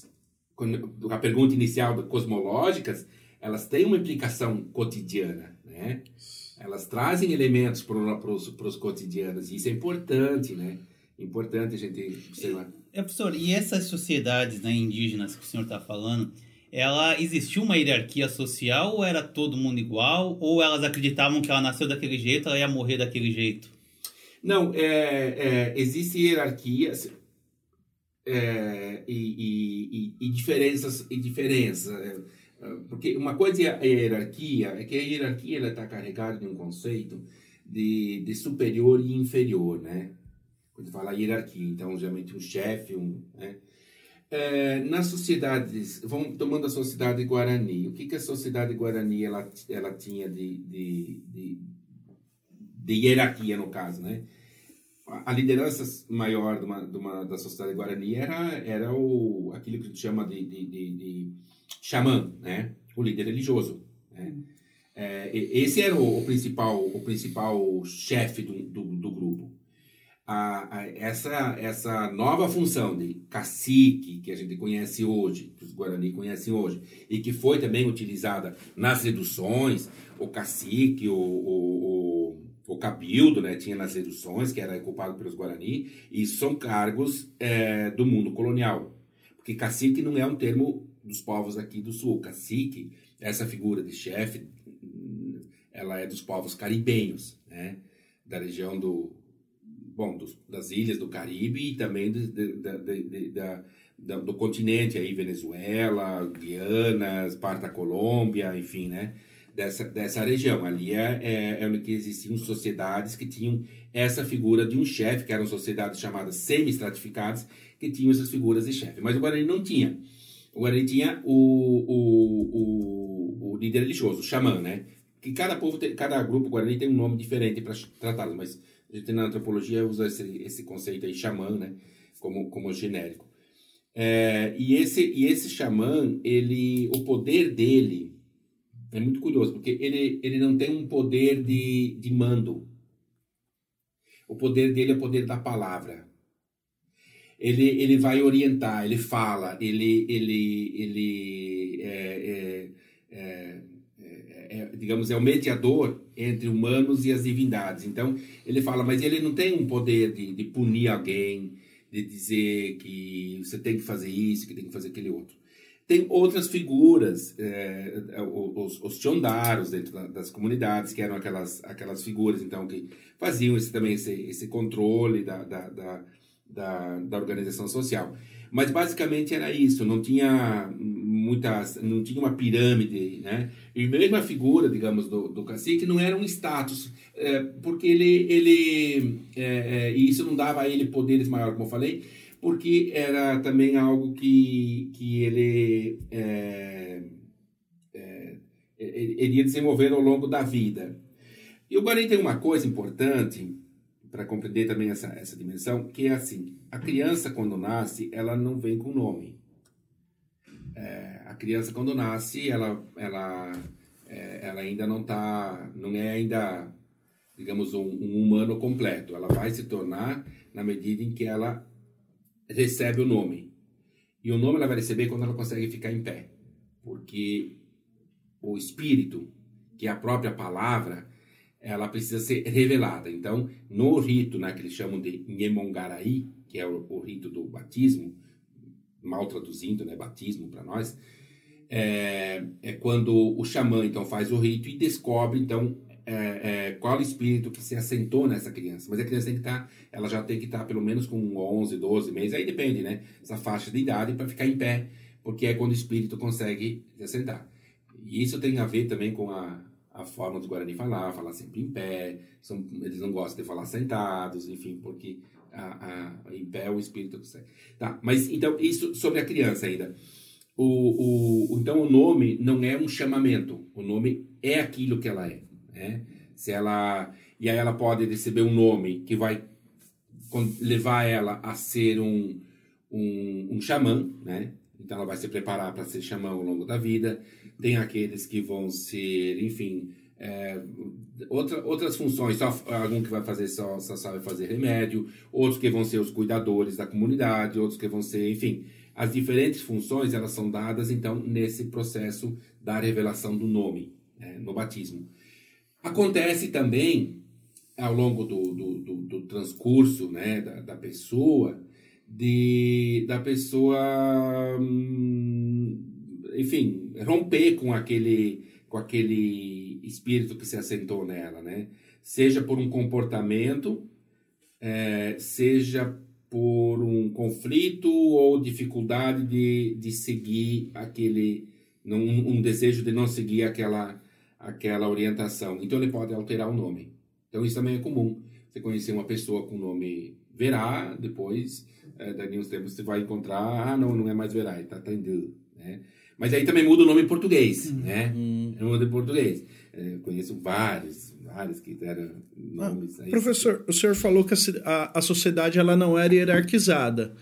a pergunta inicial cosmológicas, elas têm uma implicação cotidiana, né? Elas trazem elementos para os cotidianos, e isso é importante, né? Importante a gente observar. É, professor, e essas sociedades né, indígenas que o senhor está falando, ela existiu uma hierarquia social ou era todo mundo igual? Ou elas acreditavam que ela nasceu daquele jeito, ela ia morrer daquele jeito? Não, é, é, existe hierarquia é, e, e, e, diferenças e diferença é, porque uma coisa é a hierarquia é que a hierarquia ela está carregada de um conceito de, de superior e inferior né? Quando fala hierarquia então geralmente um chefe um né? é, nas sociedades vamos tomando a sociedade guarani. O que que a sociedade guarani ela ela tinha de, de, de, de hierarquia no caso né a liderança maior de uma, de uma, da sociedade guarani era, era o, aquilo que a gente chama de, de, de, de xamã, né? o líder religioso. Né? É, esse era o, o, principal, o principal chefe do, do, do grupo. A, a, essa, essa nova função de cacique, que a gente conhece hoje, que os Guarani conhecem hoje, e que foi também utilizada nas reduções, o cacique, o, o, o cabildo, né, tinha nas reduções, que era ocupado pelos Guarani, e são cargos é, do mundo colonial. Porque cacique não é um termo dos povos aqui do sul. Cacique, essa figura de chefe, ela é dos povos caribenhos, né, da região do, bom, dos, das ilhas do Caribe e também de, de, de, da, do continente aí, Venezuela, Guiana, parte da Colômbia, enfim, né, dessa, dessa região. Ali é, é, é onde existiam sociedades que tinham essa figura de um chefe, que eram sociedades chamadas semi-estratificadas, que tinham essas figuras de chefe. Mas o Guarani não tinha. O Guarani tinha o, o, o, o líder religioso, o xamã, né? Que cada povo, tem, cada grupo Guarani tem um nome diferente para tratá-los, mas a gente na antropologia usa esse, esse conceito aí, xamã, né? Como, como genérico. É, e esse e esse xamã, ele, o poder dele é muito curioso, porque ele, ele não tem um poder de, de mando. O poder dele é o poder da palavra. Ele, ele vai orientar, ele fala, ele, ele, ele é, é, é, é, é digamos, é o mediador entre humanos e as divindades. Então, ele fala, mas ele não tem um poder de, de punir alguém, de dizer que você tem que fazer isso, que tem que fazer aquele outro. Tem outras figuras, é, é os, os chondaros dentro das comunidades, que eram aquelas, aquelas figuras então que faziam esse, também esse, esse controle da, da, da, da, da organização social. Mas basicamente era isso, não tinha muitas, não tinha uma pirâmide, né? E mesmo a figura, digamos, do, do cacique não era um status, é, porque ele, ele é, é, isso não dava a ele poderes maiores, como eu falei, porque era também algo que, que ele, é, é, ele ia desenvolver ao longo da vida. E o Guarani tem uma coisa importante para compreender também essa, essa dimensão, que é assim, a criança quando nasce, ela não vem com nome. É, a criança quando nasce, ela, ela, é, ela ainda não tá, não é ainda digamos, um, um humano completo. Ela vai se tornar na medida em que ela recebe o nome. E o nome ela vai receber quando ela consegue ficar em pé. Porque o espírito, que é a própria palavra, ela precisa ser revelada. Então, no rito né, que eles chamam de Nhemongarai, que é o, o rito do batismo, mal traduzindo, né, batismo para nós, é, é, quando o xamã então faz o rito e descobre então é, é, qual espírito que se assentou nessa criança. Mas a criança tem que estar, tá, ela já tem que estar tá pelo menos com 11, 12 meses, aí depende, né? Essa faixa de idade para ficar em pé, porque é quando o espírito consegue se assentar. E isso tem a ver também com a, a forma do Guarani falar, falar sempre em pé, são, eles não gostam de falar sentados, enfim, porque a, a, em pé o espírito consegue. Tá, mas então, isso sobre a criança ainda. O, o, então, o nome não é um chamamento, o nome é aquilo que ela é. Né? Se ela, e aí ela pode receber um nome que vai levar ela a ser um, um, um xamã, né? Então ela vai se preparar para ser xamã ao longo da vida. Tem aqueles que vão ser, enfim, é, outra, outras funções, só, algum que vai fazer só, só sabe fazer remédio, outros que vão ser os cuidadores da comunidade, outros que vão ser, enfim, as diferentes funções elas são dadas então nesse processo da revelação do nome né, no batismo. Acontece também ao longo do, do, do, do transcurso né, da, da pessoa de da pessoa hum, enfim romper com aquele com aquele espírito que se assentou nela né? Seja por um comportamento é, seja por um conflito ou dificuldade de, de seguir aquele um, um desejo de não seguir aquela aquela orientação então ele pode alterar o nome então isso também é comum você conhecer uma pessoa com nome Verá depois é, daqui uns tempos você vai encontrar, ah, não, não é mais Verai, tá Taindu, né? Mas aí também muda o nome em português, uhum. né? Uhum. Muda em português. É, conheço vários, vários que deram nomes. Ah, professor, o senhor falou que a, a sociedade ela não era hierarquizada.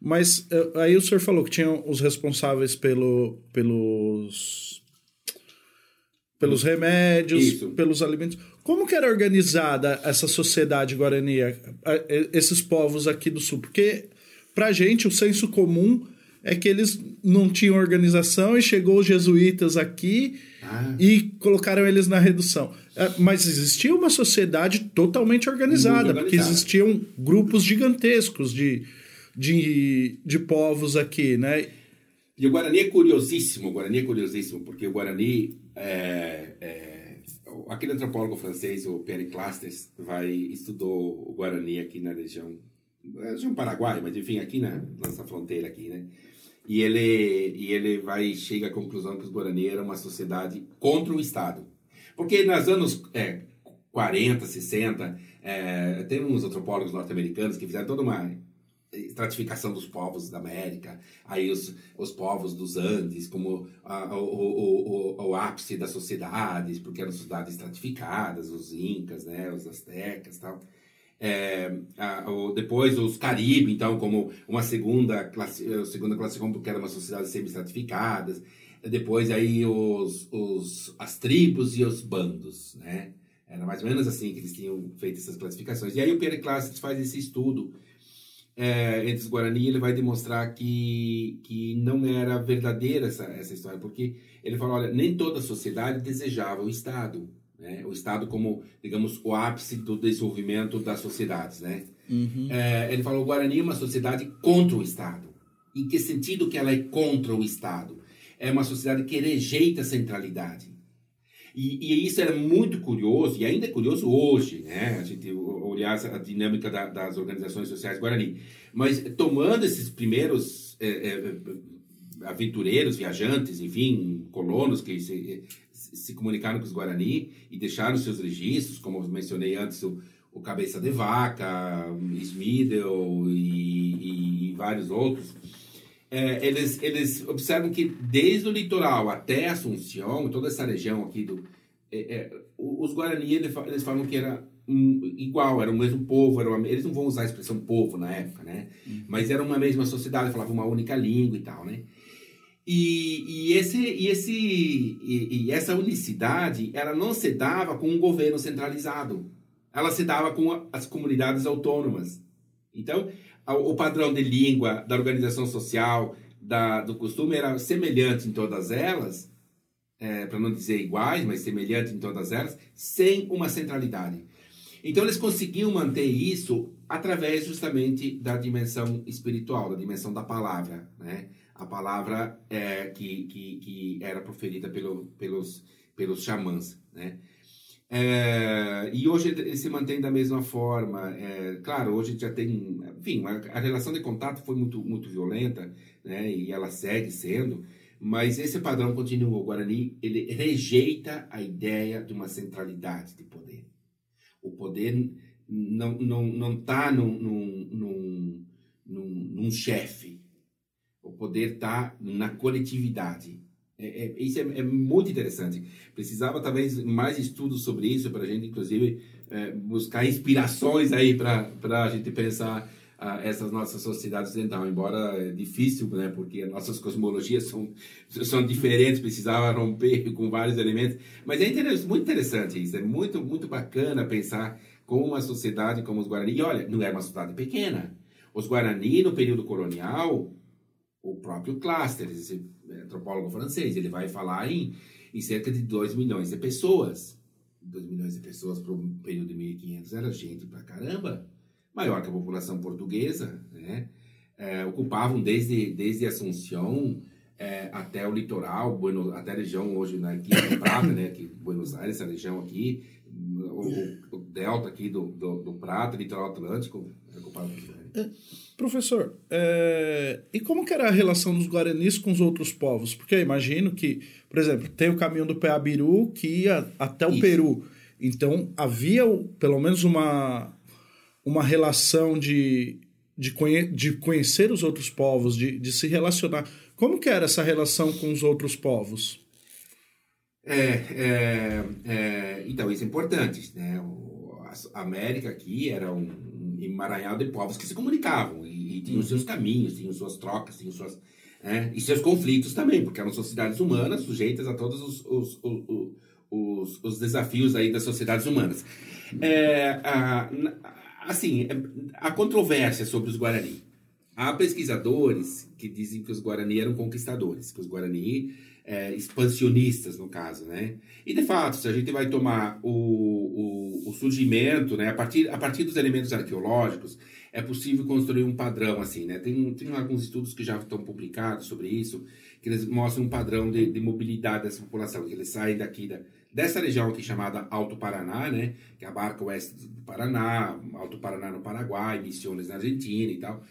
Mas é, aí o senhor falou que tinham os responsáveis pelo, pelos pelos remédios, Isso. pelos alimentos. Como que era organizada essa sociedade guarani, esses povos aqui do sul? Porque pra gente o senso comum é que eles não tinham organização e chegou os jesuítas aqui ah. e colocaram eles na redução. É, mas existia uma sociedade totalmente organizada, porque existiam grupos gigantescos de, de, de povos aqui, né? E o Guarani é curiosíssimo, o Guarani é curiosíssimo, porque o Guarani é, é aquele antropólogo francês, o Pierre Clastres, vai estudou o Guarani aqui na região, na região Paraguai, mas enfim, aqui na nossa fronteira aqui, né? E ele, e ele vai chega à conclusão que os Guarani eram uma sociedade contra o Estado. Porque nos anos é, 40, 60, é, tem uns antropólogos norte-americanos que fizeram toda uma estratificação dos povos da América, aí os, os povos dos Andes como a, o, o, o, o, ápice das sociedades, porque eram sociedades estratificadas, os incas, né, os astecas tal. É, a, o, depois os Caribe, então, como uma segunda classe, segunda classe porque era uma sociedade semi-estratificadas. Depois aí os, os, as tribos e os bandos, né? Era mais ou menos assim que eles tinham feito essas classificações. E aí o Pierre faz esse estudo é, entre os Guarani, ele vai demonstrar que, que não era verdadeira essa, essa história, porque ele fala, olha, nem toda a sociedade desejava o Estado, né? o Estado como, digamos, o ápice do desenvolvimento das sociedades, né? Uhum. É, ele falou, o Guarani é uma sociedade contra o Estado. Em que sentido que ela é contra o Estado? É uma sociedade que rejeita a centralidade. E, e, isso era muito curioso, e ainda é curioso hoje, né? A gente olhar a dinâmica da, das organizações sociais Guarani. Mas tomando esses primeiros é, é, aventureiros, viajantes, enfim, colonos que se, se comunicaram com os Guarani e deixaram seus registros, como mencionei antes, o, o Cabeça de Vaca, Smidel e, e vários outros, é, eles, eles observam que desde o litoral até Assunção, toda essa região aqui do. É, é, os Guarani, eles, eles falam que era um, igual, era o mesmo povo, era uma, eles não vão usar a expressão povo na época, né? Uhum. Mas era uma mesma sociedade, falava uma única língua e tal, né? E, e, esse, e, esse, e, e essa unicidade, ela não se dava com um governo centralizado. ela se dava com as comunidades autônomas. Então, o padrão de língua, da organização social, da, do costume era semelhante em todas elas, é, para não dizer iguais, mas semelhante em todas elas, sem uma centralidade. Então eles conseguiam manter isso através justamente da dimensão espiritual, da dimensão da palavra, né? A palavra é, que, que, que era proferida pelo, pelos, pelos xamãs, né? É, e hoje ele se mantém da mesma forma. É, claro, hoje já tem, enfim, a, a, relação de contato foi muito, muito violenta, né? E ela segue sendo. Mas esse padrão continua. O Guarani ele rejeita a ideia de uma centralidade de poder. O poder não não não está num, num, num, num, num chefe. O poder está na coletividade. É, é, isso é, é, muito interessante. Precisava talvez mais estudos sobre isso para a gente, inclusive, é, buscar inspirações aí para a gente pensar ah, essas nossas sociedades ocidental. Embora é difícil, né, porque nossas cosmologias são, são diferentes, precisava romper com vários elementos. Mas é interessante, muito interessante isso. É muito, muito bacana pensar como uma sociedade como os Guarani. E olha, não era uma sociedade pequena. Os Guarani, no período colonial, o próprio Cluster, esse antropólogo francês, ele vai falar em, em cerca de 2 milhões de pessoas. 2 milhões de pessoas para um período de 1500 era gente pra caramba. Maior que a população portuguesa, né? É, ocupavam desde, desde Assunção é, até o litoral, Bueno, até a região hoje né, aqui Prata, né, que Buenos Aires, essa região aqui, o, o delta aqui do, do, do Prata, litoral atlântico, ocupado é, professor, é, e como que era a relação dos guaranis com os outros povos? Porque eu imagino que, por exemplo, tem o caminho do Peabiru que ia até o Isso. Peru. Então, havia pelo menos uma, uma relação de, de, conhe, de conhecer os outros povos, de, de se relacionar. Como que era essa relação com os outros povos? É, é, é, então, isso é importante. Né? O, a América aqui era um, emaranhado de povos que se comunicavam e, e tinham seus caminhos, tinham suas trocas, tinham suas, né, e seus conflitos também, porque eram sociedades humanas sujeitas a todos os, os, os, os, os desafios aí das sociedades humanas. É, a, assim, é, a controvérsia sobre os Guarani. Há pesquisadores que dizem que os Guarani eram conquistadores, que os Guarani é, expansionistas, no caso, né? E, de fato, se a gente vai tomar o, o, o, surgimento, né? A partir, a partir dos elementos arqueológicos, é possível construir um padrão, assim, né? Tem, tem alguns estudos que já estão publicados sobre isso, que eles mostram um padrão de, de mobilidade dessa população, que eles saem daqui da, dessa região aqui chamada Alto Paraná, né? Que abarca o oeste do Paraná, Alto Paraná no Paraguai, Missões na Argentina e tal.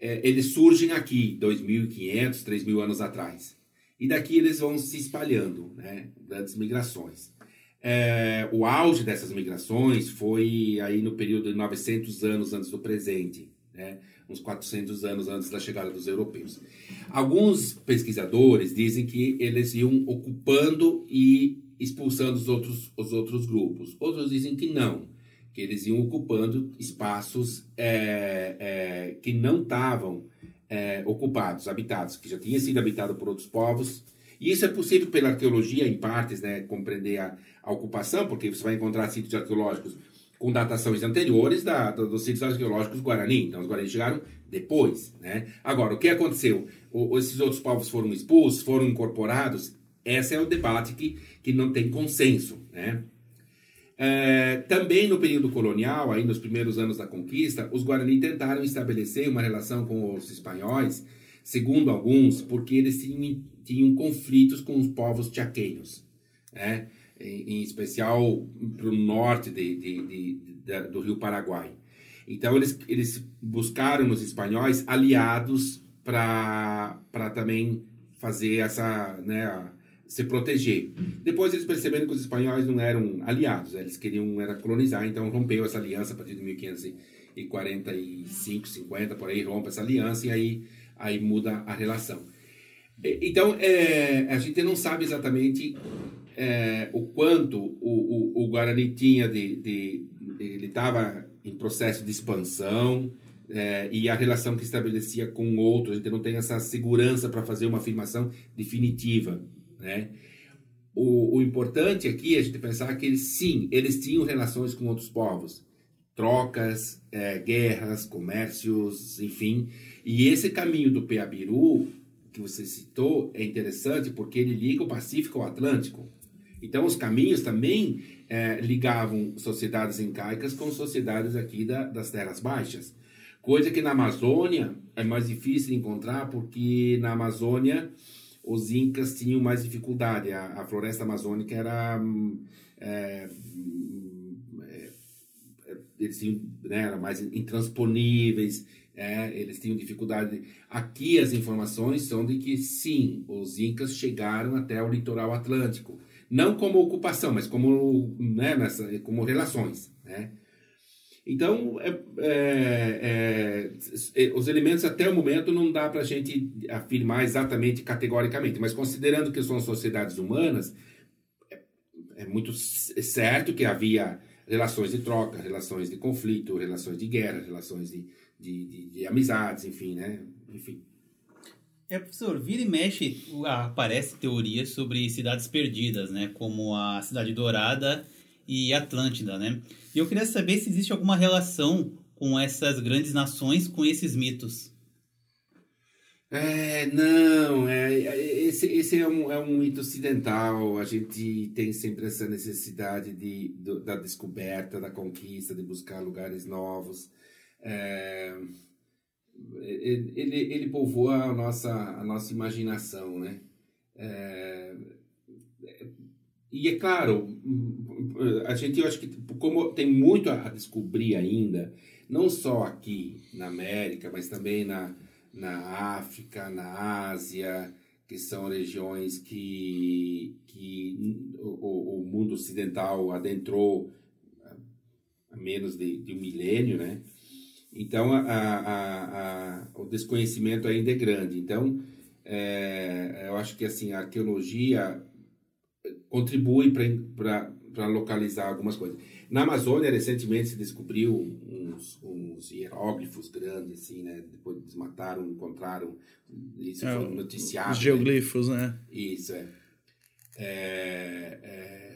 É, eles surgem aqui 2.500, 3.000 anos atrás e daqui eles vão se espalhando, né? Grandes migrações. É, o auge dessas migrações foi aí no período de 900 anos antes do presente, né? uns 400 anos antes da chegada dos europeus. Alguns pesquisadores dizem que eles iam ocupando e expulsando os outros, os outros grupos. Outros dizem que não, que eles iam ocupando espaços é, é, que não estavam é, ocupados, habitados, que já tinha sido habitado por outros povos. E isso é possível pela arqueologia, em partes, né, compreender a, a ocupação, porque você vai encontrar sítios arqueológicos com datações anteriores da, do, dos sítios arqueológicos Guarani. Então, os Guarani chegaram depois. Né? Agora, o que aconteceu? O, esses outros povos foram expulsos, foram incorporados? Esse é o debate que, que não tem consenso. Né? É, também no período colonial, aí nos primeiros anos da conquista, os Guarani tentaram estabelecer uma relação com os espanhóis, segundo alguns, porque eles tinham, tinham conflitos com os povos chaqueños, né? em, em especial para o norte de, de, de, do rio Paraguai. Então eles, eles buscaram nos espanhóis aliados para também fazer essa, né, se proteger. Depois eles perceberam que os espanhóis não eram aliados, eles queriam era colonizar, então rompeu essa aliança a partir de 1545, 50, por aí rompe essa aliança e aí, aí muda a relação. Então, é, a gente não sabe exatamente é, o quanto o, o, o Guarani tinha de, de, de ele estava em processo de expansão, é, e a relação que estabelecia com outros, a gente não tem essa segurança para fazer uma afirmação definitiva. Né? o, o importante aqui é a gente pensar que eles, sim, eles tinham relações com outros povos, trocas, é, guerras, comércios, enfim. E esse caminho do Peabiru, que você citou, é interessante porque ele liga o Pacífico ao Atlântico. Então, os caminhos também é, ligavam sociedades incaicas com sociedades aqui da, das Terras Baixas. Coisa que na Amazônia é mais difícil encontrar, porque na Amazônia os incas tinham mais dificuldade. A, a floresta amazônica era. É, é, eles tinham, né, eram mais intransponíveis, é, eles tinham dificuldade. Aqui as informações são de que sim, os incas chegaram até o litoral atlântico, não como ocupação, mas como, né, nessa, como relações, né? Então, é, é, é, os elementos até o momento não dá para a gente afirmar exatamente categoricamente, mas considerando que são sociedades humanas, é, é muito certo que havia relações de troca, relações de conflito, relações de guerra, relações de, de, de, de amizades, enfim, né? Enfim. É, professor, vira e mexe, aparece teorias sobre cidades perdidas, né? Como a Cidade Dourada e Atlântida, né? E eu queria saber se existe alguma relação com essas grandes nações, com esses mitos. É, não, é, é, esse, esse é, um, é um mito ocidental. A gente tem sempre essa necessidade de, de da descoberta, da conquista, de buscar lugares novos. É, ele, ele povoa a nossa, a nossa imaginação, né? É, e é claro, a gente, eu acho que como tem muito a descobrir ainda, não só aqui na América, mas também na, na África, na Ásia, que são regiões que, que o, o mundo ocidental adentrou há menos de, de um milênio, né? Então, a, a, a, o desconhecimento ainda é grande. Então, é, eu acho que assim, a arqueologia contribui para localizar algumas coisas. Na Amazônia, recentemente, se descobriu uns, uns hieróglifos grandes, assim, né? Depois desmataram, encontraram, isso é, foi noticiado. Os né? geoglifos, né? né? Isso, é. é, é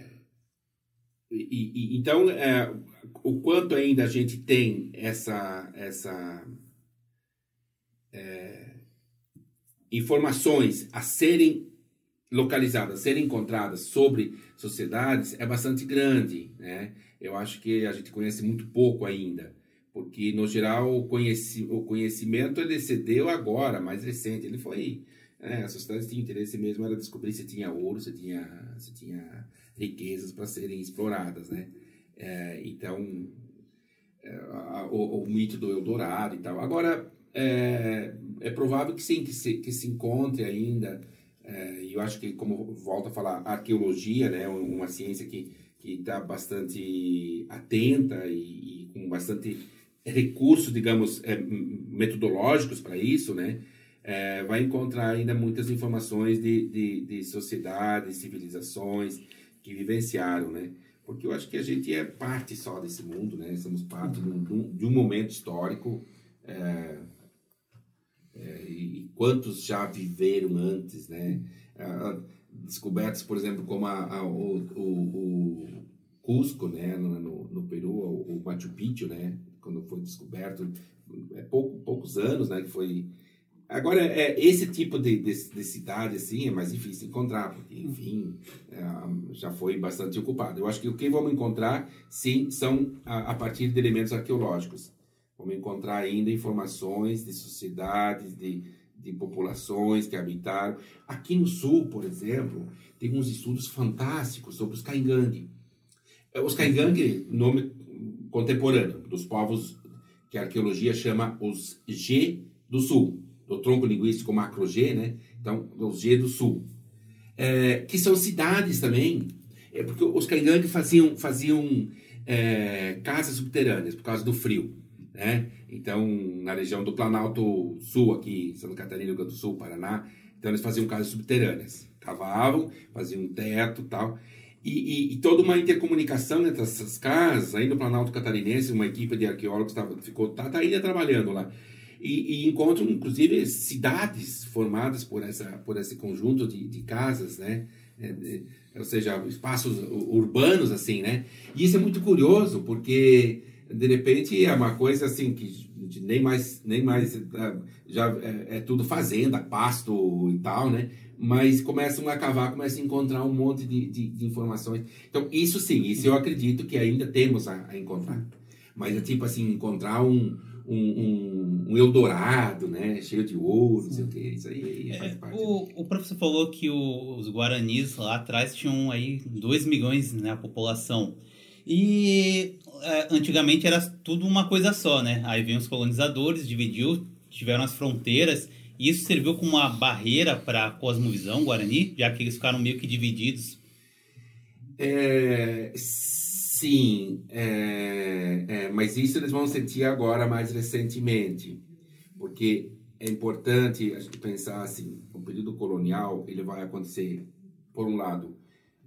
e, e, então, é, o quanto ainda a gente tem essa, essa é, informações a serem localizadas, serem encontradas sobre sociedades é bastante grande, né? Eu acho que a gente conhece muito pouco ainda, porque no geral o, conheci, o conhecimento ele cedeu agora, mais recente, ele foi é, as sociedades tinham interesse mesmo era descobrir se tinha ouro, se tinha, se tinha riquezas para serem exploradas, né? É, então é, o, o, mito do Eldorado e tal. Agora é, é provável que sim, que se, que se encontre ainda é, eu acho que, como volta a falar, arqueologia, né, uma ciência que que está bastante atenta e, e, com bastante recurso, digamos, é, metodológicos para isso, né? É, vai encontrar ainda muitas informações de, de, de sociedades, civilizações que vivenciaram, né? Porque eu acho que a gente é parte só desse mundo, né? Somos parte de um, de um momento histórico é, e quantos já viveram antes, né? Ah, descobertas, por exemplo, como a, a o, o, o, Cusco, né, no, no, no Peru, o, o, Machu Picchu, né, quando foi descoberto, é pouco, poucos anos, né, que foi... Agora, é, esse tipo de, de, de cidade, assim, é mais difícil encontrar, porque, enfim, é, já foi bastante ocupado. Eu acho que o que vamos encontrar, sim, são a, a partir de elementos arqueológicos. Vamos encontrar ainda informações de sociedades, de, de populações que habitaram. Aqui no sul, por exemplo, tem uns estudos fantásticos sobre os Caingangue. É, os Caingangue, nome contemporâneo dos povos que a arqueologia chama os G do Sul, do tronco linguístico macro G, né? Então, os G do Sul, é, que são cidades também, é porque os Caingangue faziam faziam é, casas subterrâneas por causa do frio né? Então, na região do Planalto Sul, aqui, Santa Catarina, Rio Grande do Sul, Paraná, então eles faziam casas subterrâneas. Cavavam, faziam teto tal. E, e, e, toda uma intercomunicação entre essas casas, aí no Planalto Catarinense, uma equipe de arqueólogos tava, ficou, tá, tá ainda trabalhando lá. E, e, encontram, inclusive, cidades formadas por, essa, por esse conjunto de, de casas, né? É, é, ou seja, espaços urbanos, assim, né? E isso é muito curioso, porque de repente é uma coisa assim que nem mais nem mais é, já é, é, tudo fazenda pasto e tal né mas começam a cavar começam a encontrar um monte de, de, de informações então isso sim isso eu acredito que ainda temos a, a encontrar mas é tipo assim encontrar um um, um, um, Eldorado, né? Cheio de ouro, não sei o que. Isso aí é, faz parte. O, o professor falou que o, os Guaranis lá atrás tinham aí 2 milhões né, a população. E é, antigamente era tudo uma coisa só, né? Aí vem os colonizadores, dividiu, tiveram as fronteiras, e isso serviu como uma barreira para a cosmovisão guarani, já que eles ficaram meio que divididos. É, sim, é, é, mas isso eles vão sentir agora mais recentemente, porque é importante a gente pensar assim, o período colonial ele vai acontecer, por um lado,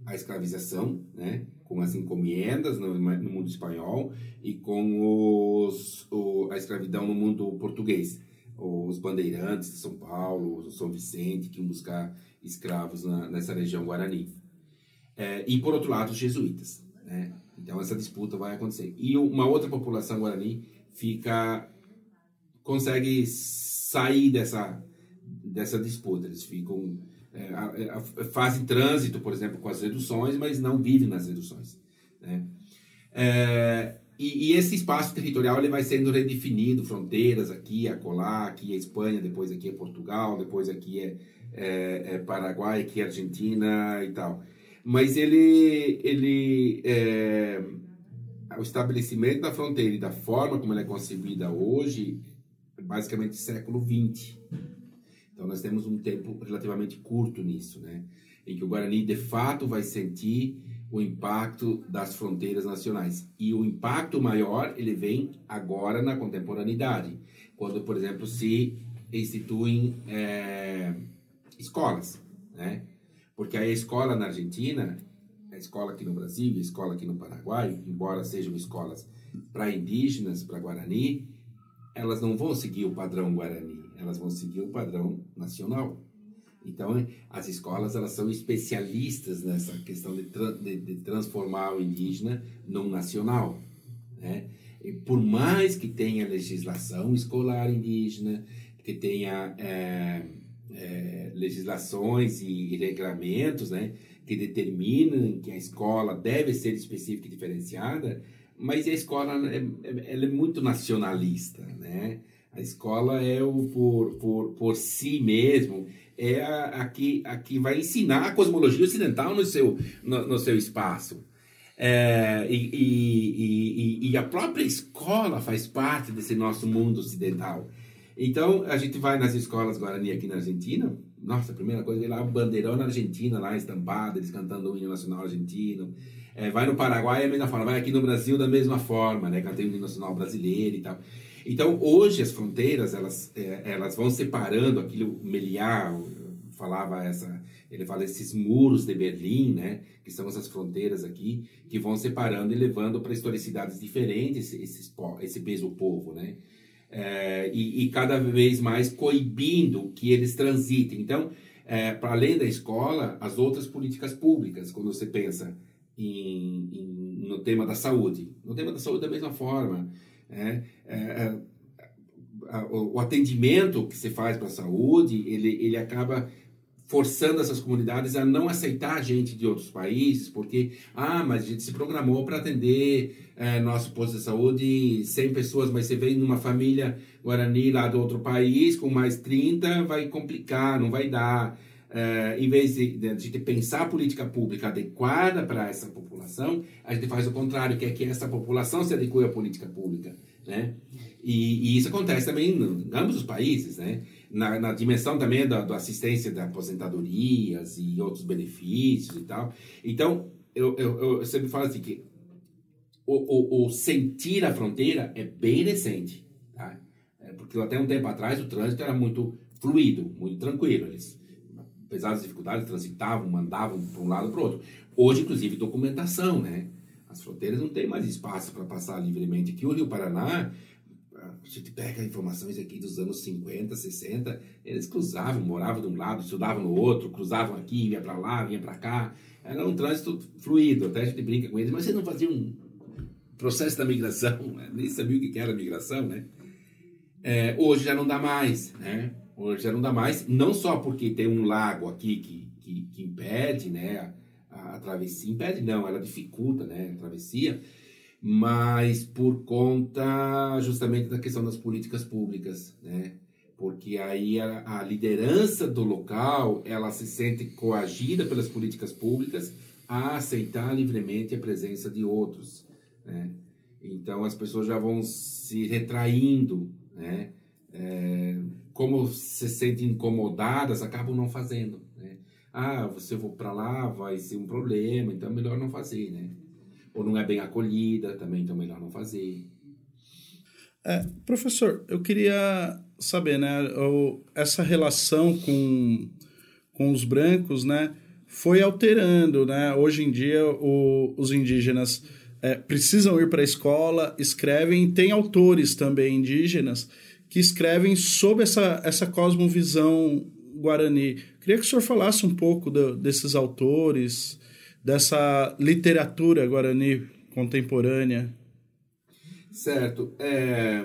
a escravização, né? Com as encomendas no, no mundo espanhol e com os, o, a escravidão no mundo português. Os bandeirantes de São Paulo, São Vicente, que iam buscar escravos na, nessa região guarani. É, e, por outro lado, os jesuítas. Né? Então, essa disputa vai acontecer. E uma outra população guarani fica consegue sair dessa, dessa disputa. Eles ficam é, fazem trânsito, por exemplo, com as reduções, mas não vivem nas reduções. Né? É, e, e, esse espaço territorial ele vai sendo redefinido, fronteiras aqui, acolá, aqui é Espanha, depois aqui é Portugal, depois aqui é, é, é Paraguai, aqui é Argentina e tal. Mas ele, ele é, o estabelecimento da fronteira e da forma como ela é concebida hoje, é basicamente século XX. Então nós temos um tempo relativamente curto nisso, né? Em que o Guarani de fato vai sentir o impacto das fronteiras nacionais. E o impacto maior ele vem agora na contemporaneidade, quando, por exemplo, se instituem é, escolas, né? Porque a escola na Argentina, a escola aqui no Brasil, a escola aqui no Paraguai, embora sejam escolas para indígenas, para Guarani, elas não vão seguir o padrão Guarani elas vão seguir o padrão nacional. Então, as escolas elas são especialistas nessa questão de, tra de, de transformar o indígena num nacional. Né? E por mais que tenha legislação escolar indígena, que tenha é, é, legislações e regramentos né, que determinam que a escola deve ser específica e diferenciada, mas a escola é ela é muito nacionalista, né? A escola é o por, por, por si mesmo, é a, a, que, a que vai ensinar a cosmologia ocidental no seu, no, no seu espaço. É, e, e, e, e, a própria escola faz parte desse nosso mundo ocidental. Então, a gente vai nas escolas Guarani aqui na Argentina, nossa, a primeira coisa, vê lá o bandeirão na Argentina, lá estampado, eles cantando o hino nacional argentino. É, vai no Paraguai, é a mesma forma. Vai aqui no Brasil, da mesma forma, né? Cantando o hino nacional brasileiro e tal. Então, hoje, as fronteiras, elas, é, elas vão separando aquilo, Meliá falava essa, ele fala esses muros de Berlim, né, que são essas fronteiras aqui, que vão separando e levando para historicidades diferentes esse, esse mesmo povo, né, é, e, e, cada vez mais coibindo que eles transitem. Então, é, para além da escola, as outras políticas públicas, quando você pensa em, em, no tema da saúde, no tema da saúde da mesma forma, é, é, é o atendimento que se faz para a saúde, ele, ele acaba forçando essas comunidades a não aceitar gente de outros países, porque, ah, mas a gente se programou para atender é, nosso posto de saúde 100 pessoas, mas você vem numa família Guarani lá do outro país, com mais 30, vai complicar, não vai dar. É, em vez de, de, de pensar a política pública adequada para essa população, a gente faz o contrário, que é que essa população se adeque à política pública. Né? E, e isso acontece também em ambos os países, né? na, na dimensão também da, da, assistência de aposentadorias e outros benefícios e tal. Então, eu, eu, eu sempre falo assim que o, o, o, sentir a fronteira é bem recente, tá? É porque até um tempo atrás o trânsito era muito fluido, muito tranquilo. Eles, apesar das dificuldades, transitavam, mandavam para um lado para o outro. Hoje, inclusive, documentação, né? As fronteiras não têm mais espaço para passar livremente. Aqui o Rio Paraná, a gente pega informações aqui dos anos 50, 60, eles cruzavam, moravam de um lado, estudavam no outro, cruzavam aqui, ia para lá, vinha para cá. Era um trânsito fluido, até a gente brinca com eles, mas vocês não faziam um processo da migração, né? nem sabia o que era migração, né? É, hoje já não dá mais, né? Hoje já não dá mais, não só porque tem um lago aqui que, que, que impede, né? A, a, travessia, impede não, ela dificulta, né? A travessia, mas por conta justamente da questão das políticas públicas, né? Porque aí a, a liderança do local, ela se sente coagida pelas políticas públicas a aceitar livremente a presença de outros, né? Então as pessoas já vão se retraindo, né? É, como se sentem incomodadas, acabam não fazendo, né? Ah, você for para lá, vai ser um problema, então é melhor não fazer, né? Ou não é bem acolhida, também então é melhor não fazer. É, professor, eu queria saber, né, essa relação com, com os brancos, né, foi alterando, né? Hoje em dia o, os indígenas é, precisam ir para a escola, escrevem, tem autores também indígenas que escrevem sobre essa, essa cosmovisão guarani. Queria que o senhor falasse um pouco do, desses autores, dessa literatura guarani contemporânea. Certo. É,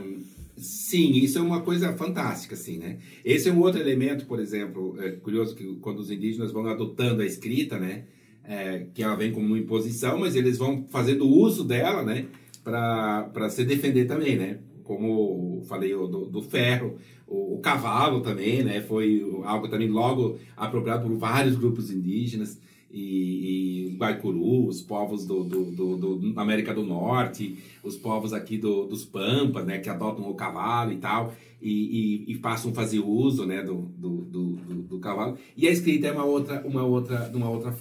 sim, isso é uma coisa fantástica, assim, né? Esse é um outro elemento, por exemplo, é curioso que quando os indígenas vão adotando a escrita, né? é, que ela vem como uma imposição, mas eles vão fazendo uso dela, né, para se defender também, né? Como falei do, do ferro, o, o, cavalo também, né? Foi algo também logo apropriado por vários grupos indígenas e, e Guaicuru, os povos do, do, do, da América do Norte, os povos aqui do, dos Pampas, né? Que adotam o cavalo e tal e, e, e passam a fazer uso né, do, do, cavalo. E a escrita é uma outra, uma outra, uma outra,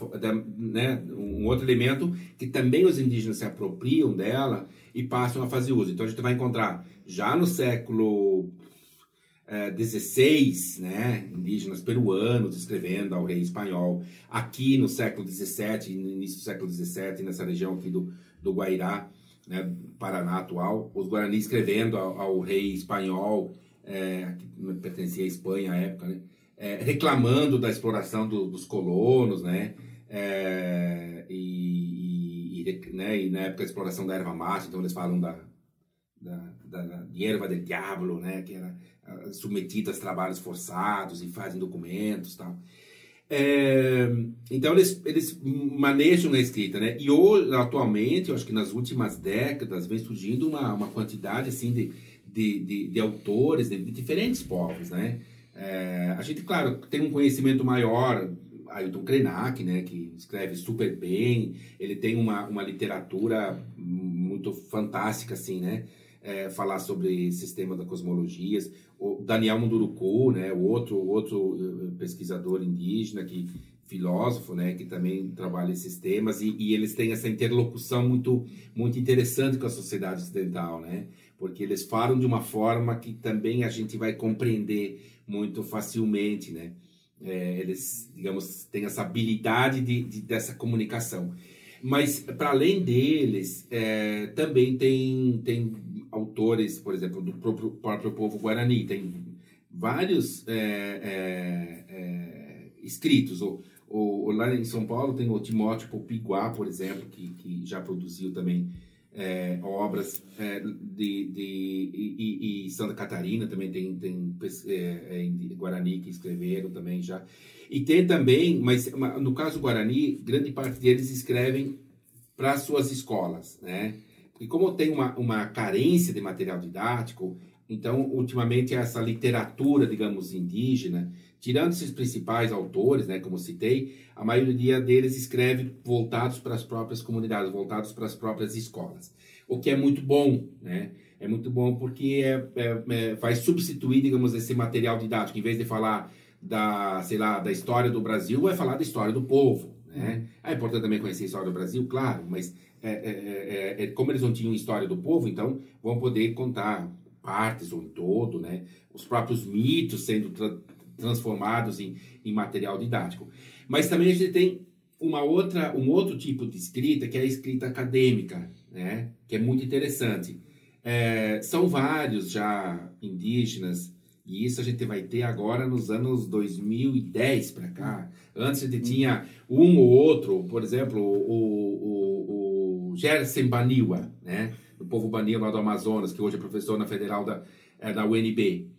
né, um outro elemento que também os indígenas se apropriam dela e passam a fazer uso. Então a gente vai encontrar já no século é, 16, né, indígenas peruanos escrevendo ao rei espanhol. Aqui no século 17, no início do século 17, nessa região aqui do, do Guairá, né, Paraná atual, os guaranis escrevendo ao, ao rei espanhol é, que pertencia à Espanha à época, né? É, reclamando da exploração do, dos colonos, né? É, e, né? e na época a exploração da erva mate, então eles falam da, da, da, da erva del diablo, né? Que era ah, submetida a trabalhos forçados e fazem documentos tal. É, então eles, eles manejam a escrita, né? E hoje, atualmente, eu acho que nas últimas décadas vem surgindo uma, uma quantidade assim de de, de, de autores de, diferentes povos, né? É, a gente, claro, tem um conhecimento maior, Ailton Krenak, né, que escreve super bem, ele tem uma, uma literatura muito fantástica, assim, né? É, falar sobre sistema da cosmologias, o Daniel Munduruku, né, o outro, outro eh, pesquisador indígena que filósofo, né, que também trabalha esses temas e, e, eles têm essa interlocução muito muito interessante com a sociedade ocidental, né? Porque eles falam de uma forma que também a gente vai compreender muito facilmente, né? É, eles, digamos, têm essa habilidade de, de dessa comunicação. Mas para além deles, é, também tem tem autores, por exemplo, do próprio, próprio povo guarani, tem vários é, é, é escritos ou o, lá em São Paulo tem o Timóteo Popiguá, por exemplo, que, que já produziu também é, obras é, de, de e, e, Santa Catarina também tem, tem é, é Guarani que escreveram também já. E tem também, mas no caso Guarani, grande parte deles escrevem para suas escolas, né? Porque como tem uma, uma carência de material didático, então, ultimamente, essa literatura, digamos, indígena, tirando esses principais autores, né, como citei, a maioria deles escreve voltados para as próprias comunidades, voltados para as próprias escolas. O que é muito bom, né? É muito bom porque é, é, é, substituir, digamos, esse material didático. Em vez de falar da, sei lá, da história do Brasil, vai falar da história do povo, né? É importante também conhecer a história do Brasil, claro, mas é, é, é, é como eles não tinham história do povo, então vão poder contar partes ou todo, né? Os próprios mitos sendo transformados em, em material didático. Mas também a gente tem uma outra, um outro tipo de escrita que é a escrita acadêmica, né? Que é muito interessante. É, são vários já indígenas, e isso a gente vai ter agora nos anos 2010 para cá. Antes a gente tinha um ou outro, por exemplo, o, o, o Gerson Baniwa, né? do povo Baniwa lá do Amazonas, que hoje é professor na Federal da, é, da UNB.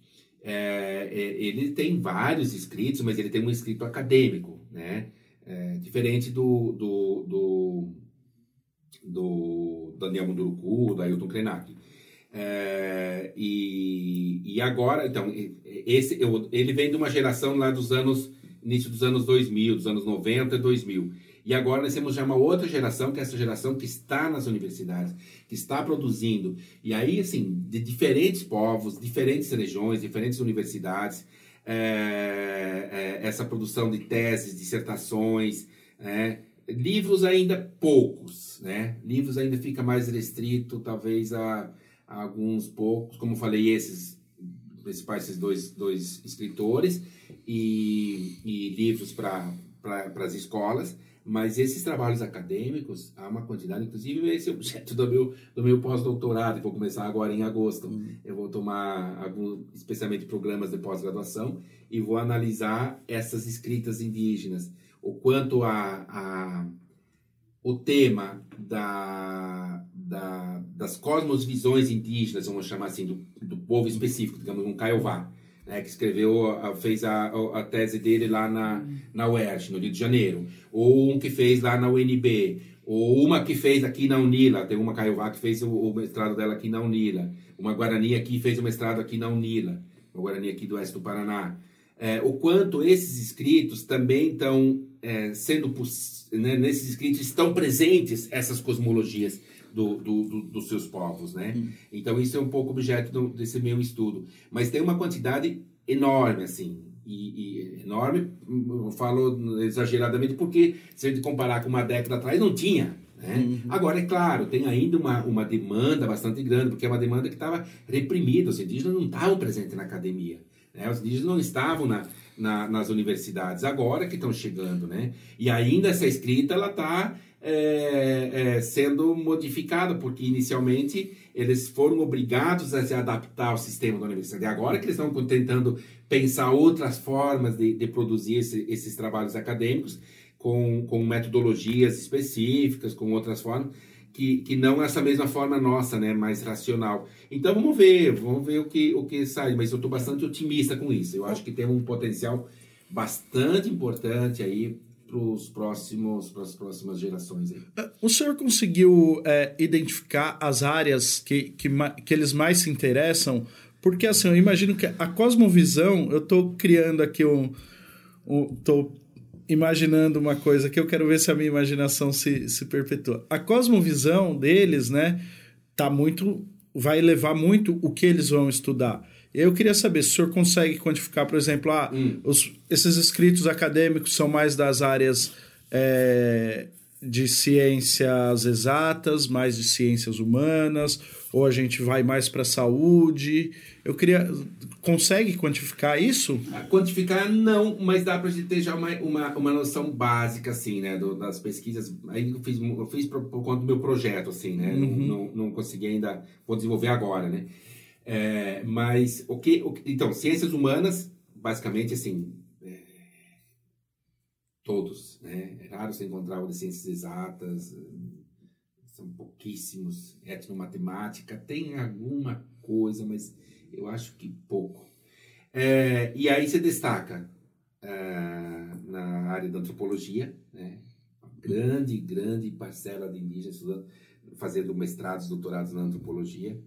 É, é, ele tem vários escritos, mas ele tem um escrito acadêmico, né? É, diferente do, do, do, do Daniel Munduruku, do Ailton Krenak. É, e, e agora, então, esse, ele vem de uma geração lá dos anos, início dos anos 2000, dos anos 90 e 2000. E agora nós temos já uma outra geração, que é essa geração que está nas universidades, que está produzindo. E aí, assim, de diferentes povos, diferentes regiões, diferentes universidades, é, é, essa produção de teses, dissertações, né? livros ainda poucos, né? Livros ainda fica mais restrito, talvez a alguns poucos, como falei, esses principais esses dois, dois escritores e, e livros para as escolas, mas esses trabalhos acadêmicos, há uma quantidade, inclusive esse é objeto do meu, do meu pós-doutorado, que vou começar agora em agosto. Uhum. Eu vou tomar, algum, especialmente programas de pós-graduação, e vou analisar essas escritas indígenas, o quanto a, a o tema da, da, das cosmosvisões indígenas, vamos chamar assim, do, do povo específico, digamos, um Caiová, né, que escreveu, fez a, a tese dele lá na, na UERJ, no Rio de Janeiro, ou um que fez lá na UNB, ou uma que fez aqui na Unila, tem uma Caiová que fez o, o mestrado dela aqui na Unila, uma Guarani aqui fez o mestrado aqui na Unila, uma Guarani aqui do oeste do Paraná. É, o quanto esses escritos também estão é, sendo né, nesses escritos estão presentes essas cosmologias do, do, do, dos seus povos, né? Hum. Então isso é um pouco objeto do, desse meu estudo, mas tem uma quantidade enorme assim e, e, enorme, eu falo exageradamente porque se a gente comparar com uma década atrás não tinha, né? Uhum. Agora, é claro, tem ainda uma, uma demanda bastante grande, porque é uma demanda que estava reprimida, os indígenas não estavam presentes na academia. Né? Os indígenas não estavam na, na, nas universidades, agora que estão chegando, né? E ainda essa escrita, ela está é, é, sendo modificada, porque inicialmente eles foram obrigados a se adaptar ao sistema da universidade. Agora que eles estão tentando pensar outras formas de, de produzir esse, esses trabalhos acadêmicos, com, com metodologias específicas, com outras formas, que, que não essa mesma forma nossa, né, mais racional. Então vamos ver, vamos ver o que, o que sai, mas eu estou bastante otimista com isso. Eu acho que tem um potencial bastante importante aí para os próximos para as próximas gerações aí. É, o senhor conseguiu é, identificar as áreas que, que, que eles mais se interessam? Porque assim, eu imagino que a cosmovisão, eu estou criando aqui um, tô imaginando uma coisa que eu quero ver se a minha imaginação se, se perpetua. A cosmovisão deles, né, tá muito vai levar muito o que eles vão estudar. Eu queria saber se o senhor consegue quantificar, por exemplo, ah, hum. os, esses escritos acadêmicos são mais das áreas é, de ciências exatas, mais de ciências humanas, ou a gente vai mais para a saúde. Eu queria. Consegue quantificar isso? Quantificar não, mas dá para a gente ter já uma, uma, uma noção básica, assim, né? Do, das pesquisas. Aí eu fiz, eu fiz por, por conta do meu projeto, assim, né? Uhum. Não, não, não, consegui ainda. Vou desenvolver agora, né? É, mas o que, o. Então, ciências humanas, basicamente, assim. É, todos, né? É raro você encontrar o de ciências exatas são pouquíssimos. Etnomatemática tem alguma coisa, mas eu acho que pouco. É, e aí se destaca é, na área da antropologia, né? Grande, grande parcela de indígenas estudando, fazendo mestrados, doutorados na antropologia.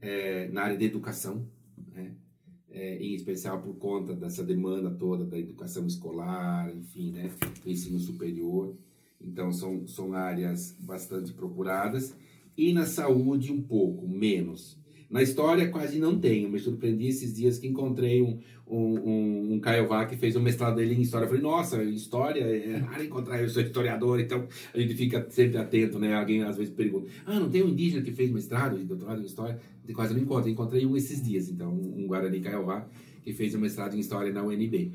É, na área da educação, né? É, em especial por conta dessa demanda toda da educação escolar, enfim, né? do ensino superior. Então, são, são áreas bastante procuradas. E na saúde, um pouco menos. Na história, quase não tenho. Me surpreendi esses dias que encontrei um, um, um, um Caiová que fez o mestrado dele em História. Eu falei, nossa, História, é raro encontrar, eu sou historiador, então a gente fica sempre atento, né? Alguém às vezes pergunta, ah, não tem um indígena que fez mestrado e doutorado em História? Quase não encontro. Encontrei um esses dias, então, um Guarani Caiová que fez o mestrado em História na UNB.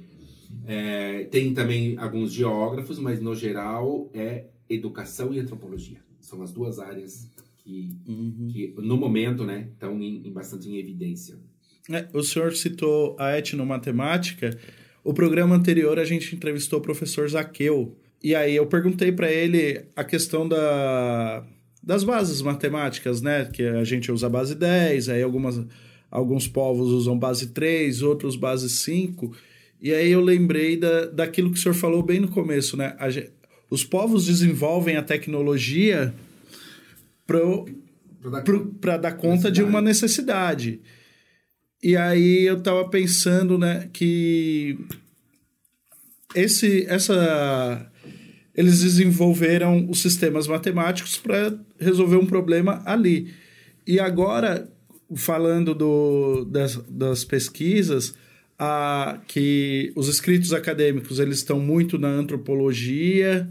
É, tem também alguns geógrafos, mas no geral é educação e antropologia. São as duas áreas que, uhum. que no momento, né, estão em, em bastante em evidência. É, o senhor citou a etnomatemática. O programa anterior a gente entrevistou o professor Zaqueu. E aí eu perguntei para ele a questão da, das bases matemáticas, né? Que a gente usa base 10, aí algumas, alguns povos usam base 3, outros base 5. E aí eu lembrei da, daquilo que o senhor falou bem no começo, né? A, os povos desenvolvem a tecnologia para dar conta de uma necessidade. E aí eu estava pensando, né, que esse, essa, eles desenvolveram os sistemas matemáticos para resolver um problema ali. E agora, falando do, das, das pesquisas, a, que os escritos acadêmicos eles estão muito na antropologia,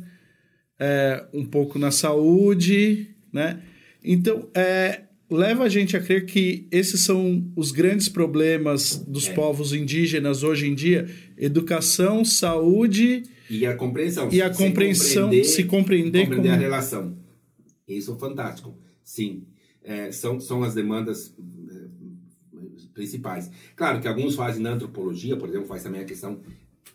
é, um pouco na saúde, né? Então, é, leva a gente a crer que esses são os grandes problemas dos é. povos indígenas hoje em dia: educação, saúde e a compreensão. E a compreensão, se compreender, compreender como... a relação. Isso é fantástico. Sim, é, são, são as demandas é, principais. Claro que alguns fazem na antropologia, por exemplo, faz também a questão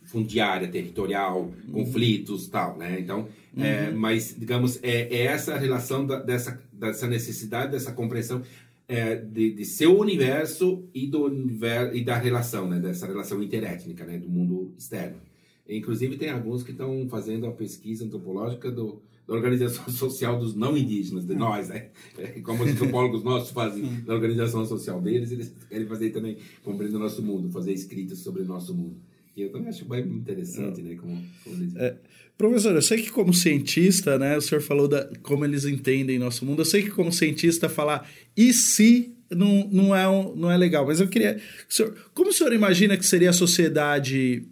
fundiária, territorial, uhum. conflitos tal, né? Então, é, uhum. é, mas, digamos, é, é essa relação da, dessa, dessa necessidade, dessa compreensão é, de, de seu universo e, do universo, e da relação, né? Dessa relação interétnica, né? Do mundo externo. Inclusive, tem alguns que estão fazendo a pesquisa antropológica do, da organização social dos não indígenas, de uhum. nós, né? Como os antropólogos nossos fazem da organização social deles, eles querem fazer também, compreender o nosso mundo, fazer escritas sobre o nosso mundo. Eu também acho bem interessante, né? Como, como é, professor, eu sei que como cientista, né? O senhor falou da como eles entendem nosso mundo. Eu sei que como cientista falar e se não, não, é, um, não é legal, mas eu queria... Senhor, como o senhor imagina que seria a sociedade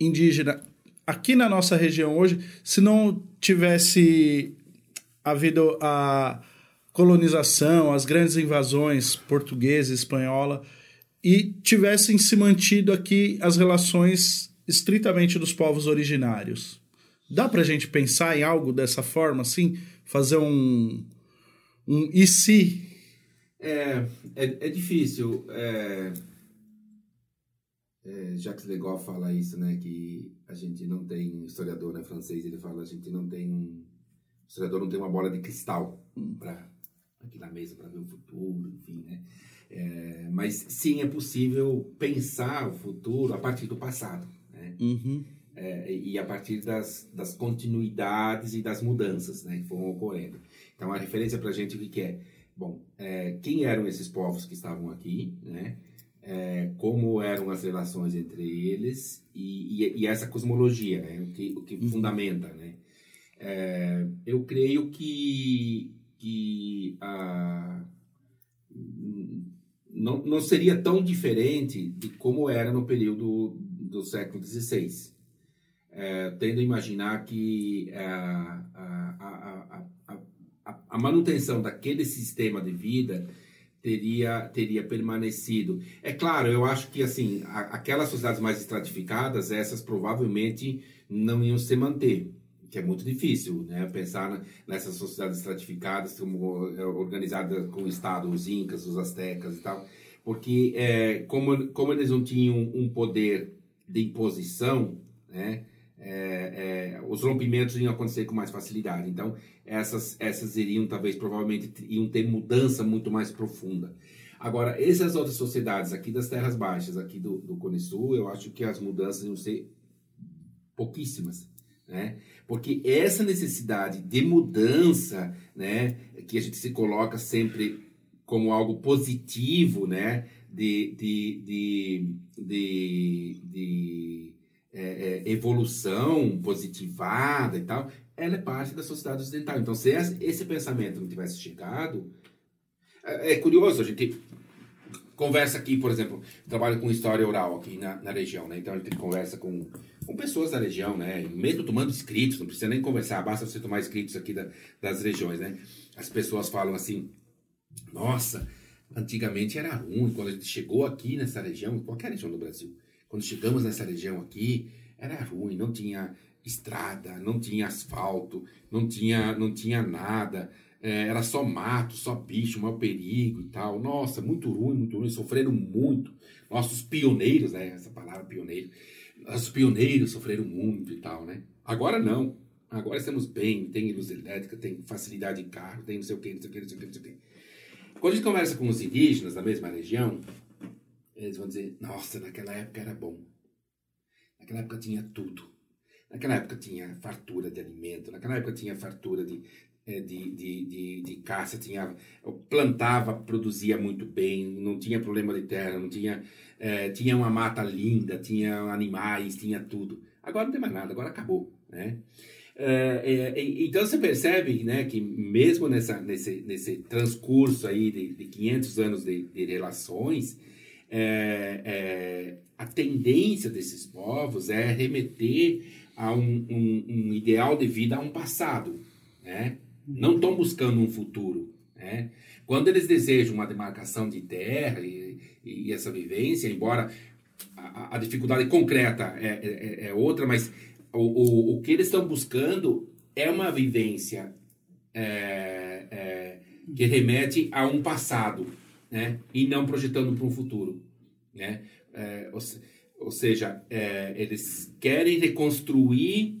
indígena aqui na nossa região hoje se não tivesse havido a colonização, as grandes invasões portuguesa, espanhola e tivessem se mantido aqui as relações estritamente dos povos originários. Dá para a gente pensar em algo dessa forma, assim? Fazer um, um e se? É, é, é difícil. É, é, Jacques Legoff fala isso, né? Que a gente não tem, historiador né, francês, ele fala, a gente não tem. O historiador não tem uma bola de cristal para aqui na mesa para ver o futuro, enfim, né? É, mas sim, é possível pensar o futuro a partir do passado. Né? Uhum. É, e a partir das, das continuidades e das mudanças né, que foram ocorrendo. Então, a referência para a gente, o que, que é? Bom, é, quem eram esses povos que estavam aqui, né? É, como eram as relações entre eles e, e, e essa cosmologia, né? o que, o que uhum. fundamenta. Né? É, eu creio que, que a, não, não seria tão diferente de como era no período do século XVI. É, tendo a imaginar que é, a, a, a, a, manutenção daquele sistema de vida teria, teria permanecido. É claro, eu acho que assim aquelas sociedades mais estratificadas, essas provavelmente não iam se manter que é muito difícil, né? Pensar nessas sociedades estratificadas como é, organizadas com o Estado, os Incas, os Aztecas e tal, porque é, como, como eles não tinham um poder de imposição, né? É, é, os rompimentos iam acontecer com mais facilidade. Então, essas, essas iriam, talvez, provavelmente, iam ter mudança muito mais profunda. Agora, essas outras sociedades aqui das Terras Baixas, aqui do, do Cone Sul, eu acho que as mudanças iam ser pouquíssimas né? Porque essa necessidade de mudança, né, que a gente se coloca sempre como algo positivo, né, de, de, de, de, é, é, evolução positivada e tal, ela é parte da sociedade ocidental. Então, se esse pensamento não tivesse chegado, é, é curioso, a gente conversa aqui, por exemplo, trabalho com história oral aqui na, na região, né? Então gente conversa com com pessoas da região, né? Mesmo tomando escritos, não precisa nem conversar, basta você tomar escritos aqui da, das regiões, né? As pessoas falam assim: nossa, antigamente era ruim, quando a gente chegou aqui nessa região, qualquer região do Brasil, quando chegamos nessa região aqui, era ruim, não tinha estrada, não tinha asfalto, não tinha, não tinha nada. É, era só mato, só bicho, maior perigo e tal. Nossa, muito ruim, muito ruim, sofreram muito. Nossos pioneiros, né? Essa palavra pioneiro. Nossos pioneiros sofreram muito e tal, né? Agora não. Agora estamos bem, tem luz elétrica, tem facilidade em carro, tem não sei o que, não sei o que, não sei o que, não sei o que. Quando a gente conversa com os indígenas da mesma região, eles vão dizer, nossa, naquela época era bom. Naquela época tinha tudo. Naquela época tinha fartura de alimento, naquela época tinha fartura de, de, de, de, de caça, tinha, plantava, produzia muito bem, não tinha problema de terra, não tinha, é, tinha uma mata linda, tinha animais, tinha tudo. Agora não tem mais nada, agora acabou, né? É, é, então você percebe né, que mesmo nessa, nesse, nesse transcurso aí de, de 500 anos de, de relações, a tendência desses povos é remeter a um, um, um ideal de vida a um passado, né? Não estão buscando um futuro. Né? Quando eles desejam uma demarcação de terra e, e essa vivência, embora a, a dificuldade concreta é, é, é, outra, mas o, o, o que eles estão buscando é uma vivência é, é que remete a um passado, né? e não projetando para um futuro. Né? É, ou, ou, seja, é, eles querem reconstruir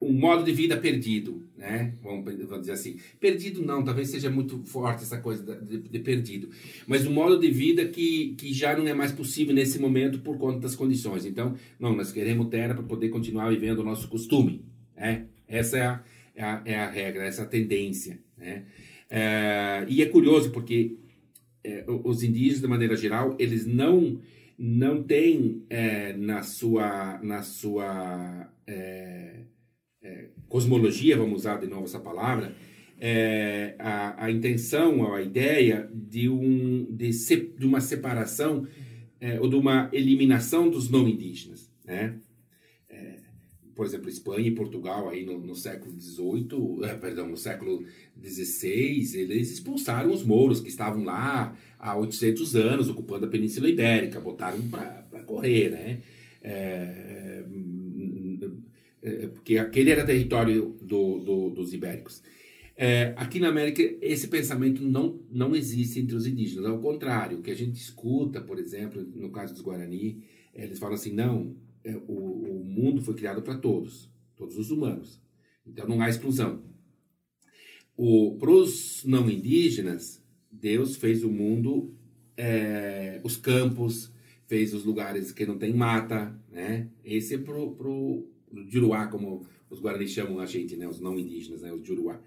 um modo de vida perdido, né? Vamos, vamos, dizer assim. Perdido não, talvez seja muito forte essa coisa de, de, perdido. Mas um modo de vida que, que já não é mais possível nesse momento por conta das condições. Então, não, nós queremos terra para poder continuar vivendo o nosso costume, né? Essa é a, é a, é a regra, essa é a tendência, né? É, e é curioso porque é, os indígenas, de maneira geral, eles não não têm é, na sua na sua é, cosmologia, vamos usar de novo essa palavra, é, a, a intenção, a ideia de, um, de, se, de uma separação é, ou de uma eliminação dos não indígenas, né? É, por exemplo, Espanha e Portugal aí no, no século XVIII, é, perdão, no século XVI, eles expulsaram os mouros que estavam lá há 800 anos ocupando a Península Ibérica, botaram para correr, né? É, porque aquele era território do, do, dos ibéricos. É, aqui na América, esse pensamento não, não existe entre os indígenas. Ao contrário, o que a gente escuta, por exemplo, no caso dos Guarani, eles falam assim: não, é, o, o mundo foi criado para todos, todos os humanos. Então não há exclusão. Para os não indígenas, Deus fez o mundo, é, os campos, fez os lugares que não tem mata, né? Esse é pro, pro Juruá, como os guaranis chamam a gente, né? Os não indígenas, né? Os Juruá.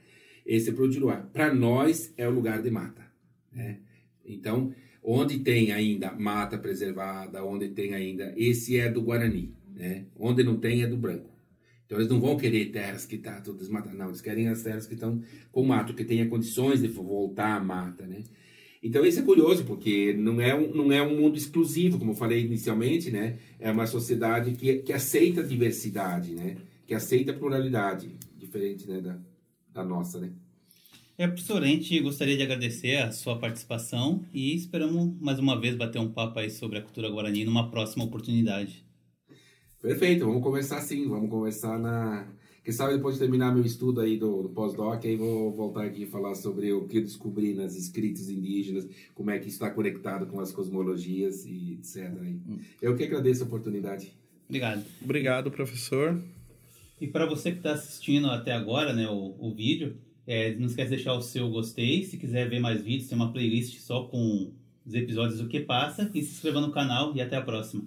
Esse é para o Juruá. Para nós é o lugar de mata, né? Então, onde tem ainda mata preservada, onde tem ainda, esse é do Guarani, né? Onde não tem é do branco. Então eles não vão querer terras que tá tudo desmatado, não, eles querem as terras que estão com mato, que tenha condições de voltar à mata, né? Então isso é curioso, porque não é um, não é um mundo exclusivo, como eu falei inicialmente, né? É uma sociedade que, que aceita a diversidade, né? Que aceita a pluralidade, diferente né, da, da nossa, né? É, professor, a gente gostaria de agradecer a sua participação e esperamos mais uma vez bater um papo aí sobre a cultura guarani numa próxima oportunidade. Perfeito, vamos conversar sim, vamos conversar na, quem sabe depois de terminar meu estudo aí do, do pós-doc, aí vou voltar aqui e falar sobre o que eu descobri nas escritas indígenas, como é que está conectado com as cosmologias e etc. Eu que agradeço a oportunidade. Obrigado. Obrigado, professor. E para você que está assistindo até agora né, o, o vídeo, é, não esquece de deixar o seu gostei. Se quiser ver mais vídeos, tem uma playlist só com os episódios do que passa. E se inscreva no canal e até a próxima.